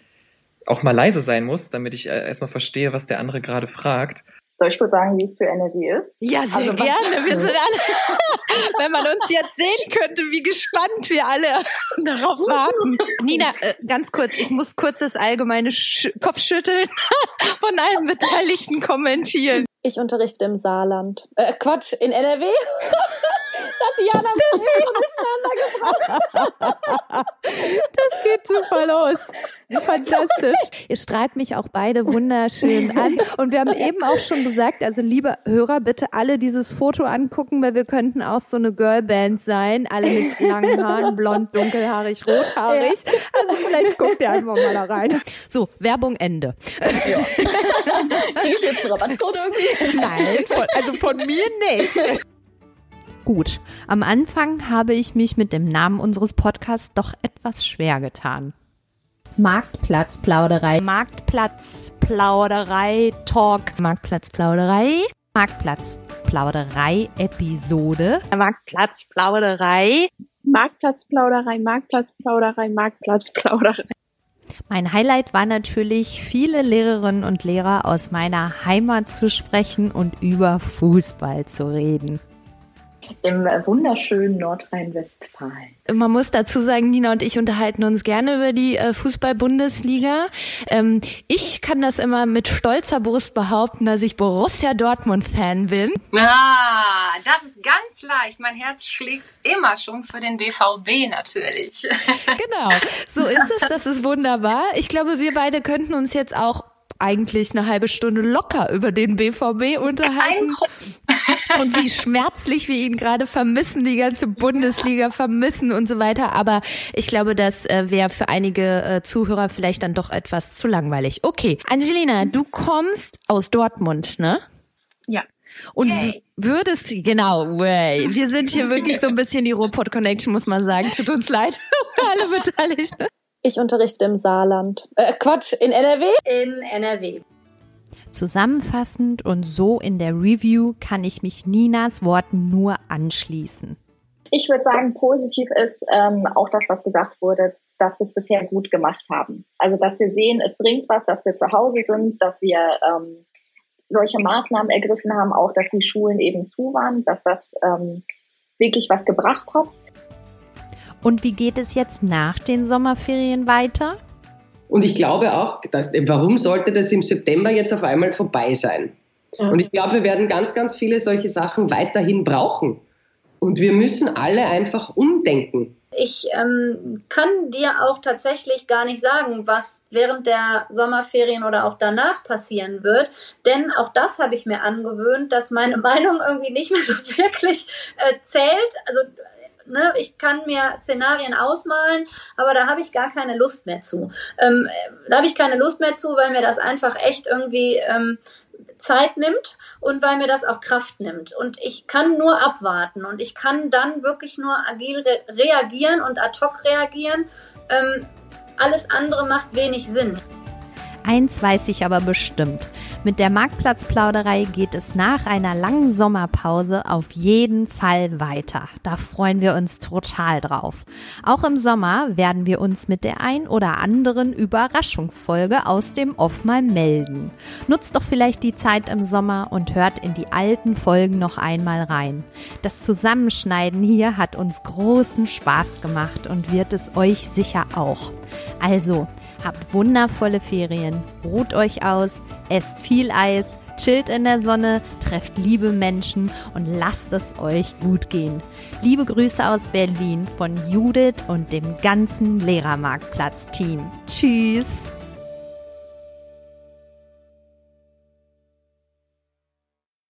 auch mal leise sein muss, damit ich äh, erstmal verstehe, was der andere gerade fragt. Soll ich kurz sagen, wie es für NRW ist? Ja, sehr Also, gerne. Wir sind alle, wenn man uns jetzt sehen könnte, wie gespannt wir alle darauf warten. Nina, äh, ganz kurz, ich muss kurz das allgemeine Sch Kopfschütteln von allen Beteiligten kommentieren. Ich unterrichte im Saarland. Äh, Quatsch, in NRW? Das hat Diana miteinander gebracht. Das geht super los. Fantastisch. Ihr strahlt mich auch beide wunderschön an. Und wir haben eben auch schon gesagt, also liebe Hörer, bitte alle dieses Foto angucken, weil wir könnten auch so eine Girlband sein. Alle mit langen Haaren, blond, dunkelhaarig, rothaarig. Also vielleicht guckt ihr einfach mal da rein. So, Werbung Ende. Kriege ich jetzt einen Rabattcode irgendwie? Nein, von, also von mir nicht. Gut, am Anfang habe ich mich mit dem Namen unseres Podcasts doch etwas schwer getan. Marktplatzplauderei. Marktplatzplauderei Talk. Marktplatzplauderei. Marktplatzplauderei Episode. Marktplatzplauderei. Marktplatzplauderei, Marktplatzplauderei, Marktplatzplauderei. Mein Highlight war natürlich, viele Lehrerinnen und Lehrer aus meiner Heimat zu sprechen und über Fußball zu reden. Im wunderschönen Nordrhein-Westfalen. Man muss dazu sagen, Nina und ich unterhalten uns gerne über die äh, Fußball-Bundesliga. Ähm, ich kann das immer mit stolzer Brust behaupten, dass ich Borussia Dortmund-Fan bin. Ah, das ist ganz leicht. Mein Herz schlägt immer schon für den BVB natürlich. Genau, so ist es. Das ist wunderbar. Ich glaube, wir beide könnten uns jetzt auch eigentlich eine halbe Stunde locker über den BVB unterhalten. und wie schmerzlich wir ihn gerade vermissen, die ganze Bundesliga vermissen und so weiter. Aber ich glaube, das äh, wäre für einige äh, Zuhörer vielleicht dann doch etwas zu langweilig. Okay, Angelina, du kommst aus Dortmund, ne? Ja. Und w- würdest, genau, way. Wir sind hier wirklich so ein bisschen die Ruhrpott Connection, muss man sagen. Tut uns leid, alle Beteiligten. Ich unterrichte im Saarland. Äh, Quatsch, in NRW? In NRW. Zusammenfassend und so in der Review kann ich mich Ninas Worten nur anschließen. Ich würde sagen, positiv ist ähm, auch das, was gesagt wurde, dass wir es bisher gut gemacht haben. Also, dass wir sehen, es bringt was, dass wir zu Hause sind, dass wir ähm, solche Maßnahmen ergriffen haben, auch dass die Schulen eben zu waren, dass das ähm, wirklich was gebracht hat. Und wie geht es jetzt nach den Sommerferien weiter? Und ich glaube auch, dass, warum sollte das im September jetzt auf einmal vorbei sein? Ja. Und ich glaube, wir werden ganz, ganz viele solche Sachen weiterhin brauchen. Und wir müssen alle einfach umdenken. Ich ähm, kann dir auch tatsächlich gar nicht sagen, was während der Sommerferien oder auch danach passieren wird. Denn auch das habe ich mir angewöhnt, dass meine Meinung irgendwie nicht mehr so wirklich äh, zählt. Also ne, ich kann mir Szenarien ausmalen, aber da habe ich gar keine Lust mehr zu. Ähm, da habe ich keine Lust mehr zu, weil mir das einfach echt irgendwie ähm, Zeit nimmt und weil mir das auch Kraft nimmt. Und ich kann nur abwarten und ich kann dann wirklich nur agil re reagieren und ad hoc reagieren. Ähm, alles andere macht wenig Sinn. Eins weiß ich aber bestimmt. Mit der Marktplatzplauderei geht es nach einer langen Sommerpause auf jeden Fall weiter. Da freuen wir uns total drauf. Auch im Sommer werden wir uns mit der ein oder anderen Überraschungsfolge aus dem Off mal melden. Nutzt doch vielleicht die Zeit im Sommer und hört in die alten Folgen noch einmal rein. Das Zusammenschneiden hier hat uns großen Spaß gemacht und wird es euch sicher auch. Also, Habt wundervolle Ferien, ruht euch aus, esst viel Eis, chillt in der Sonne, trefft liebe Menschen und lasst es euch gut gehen. Liebe Grüße aus Berlin von Judith und dem ganzen Lehrermarktplatz-Team. Tschüss!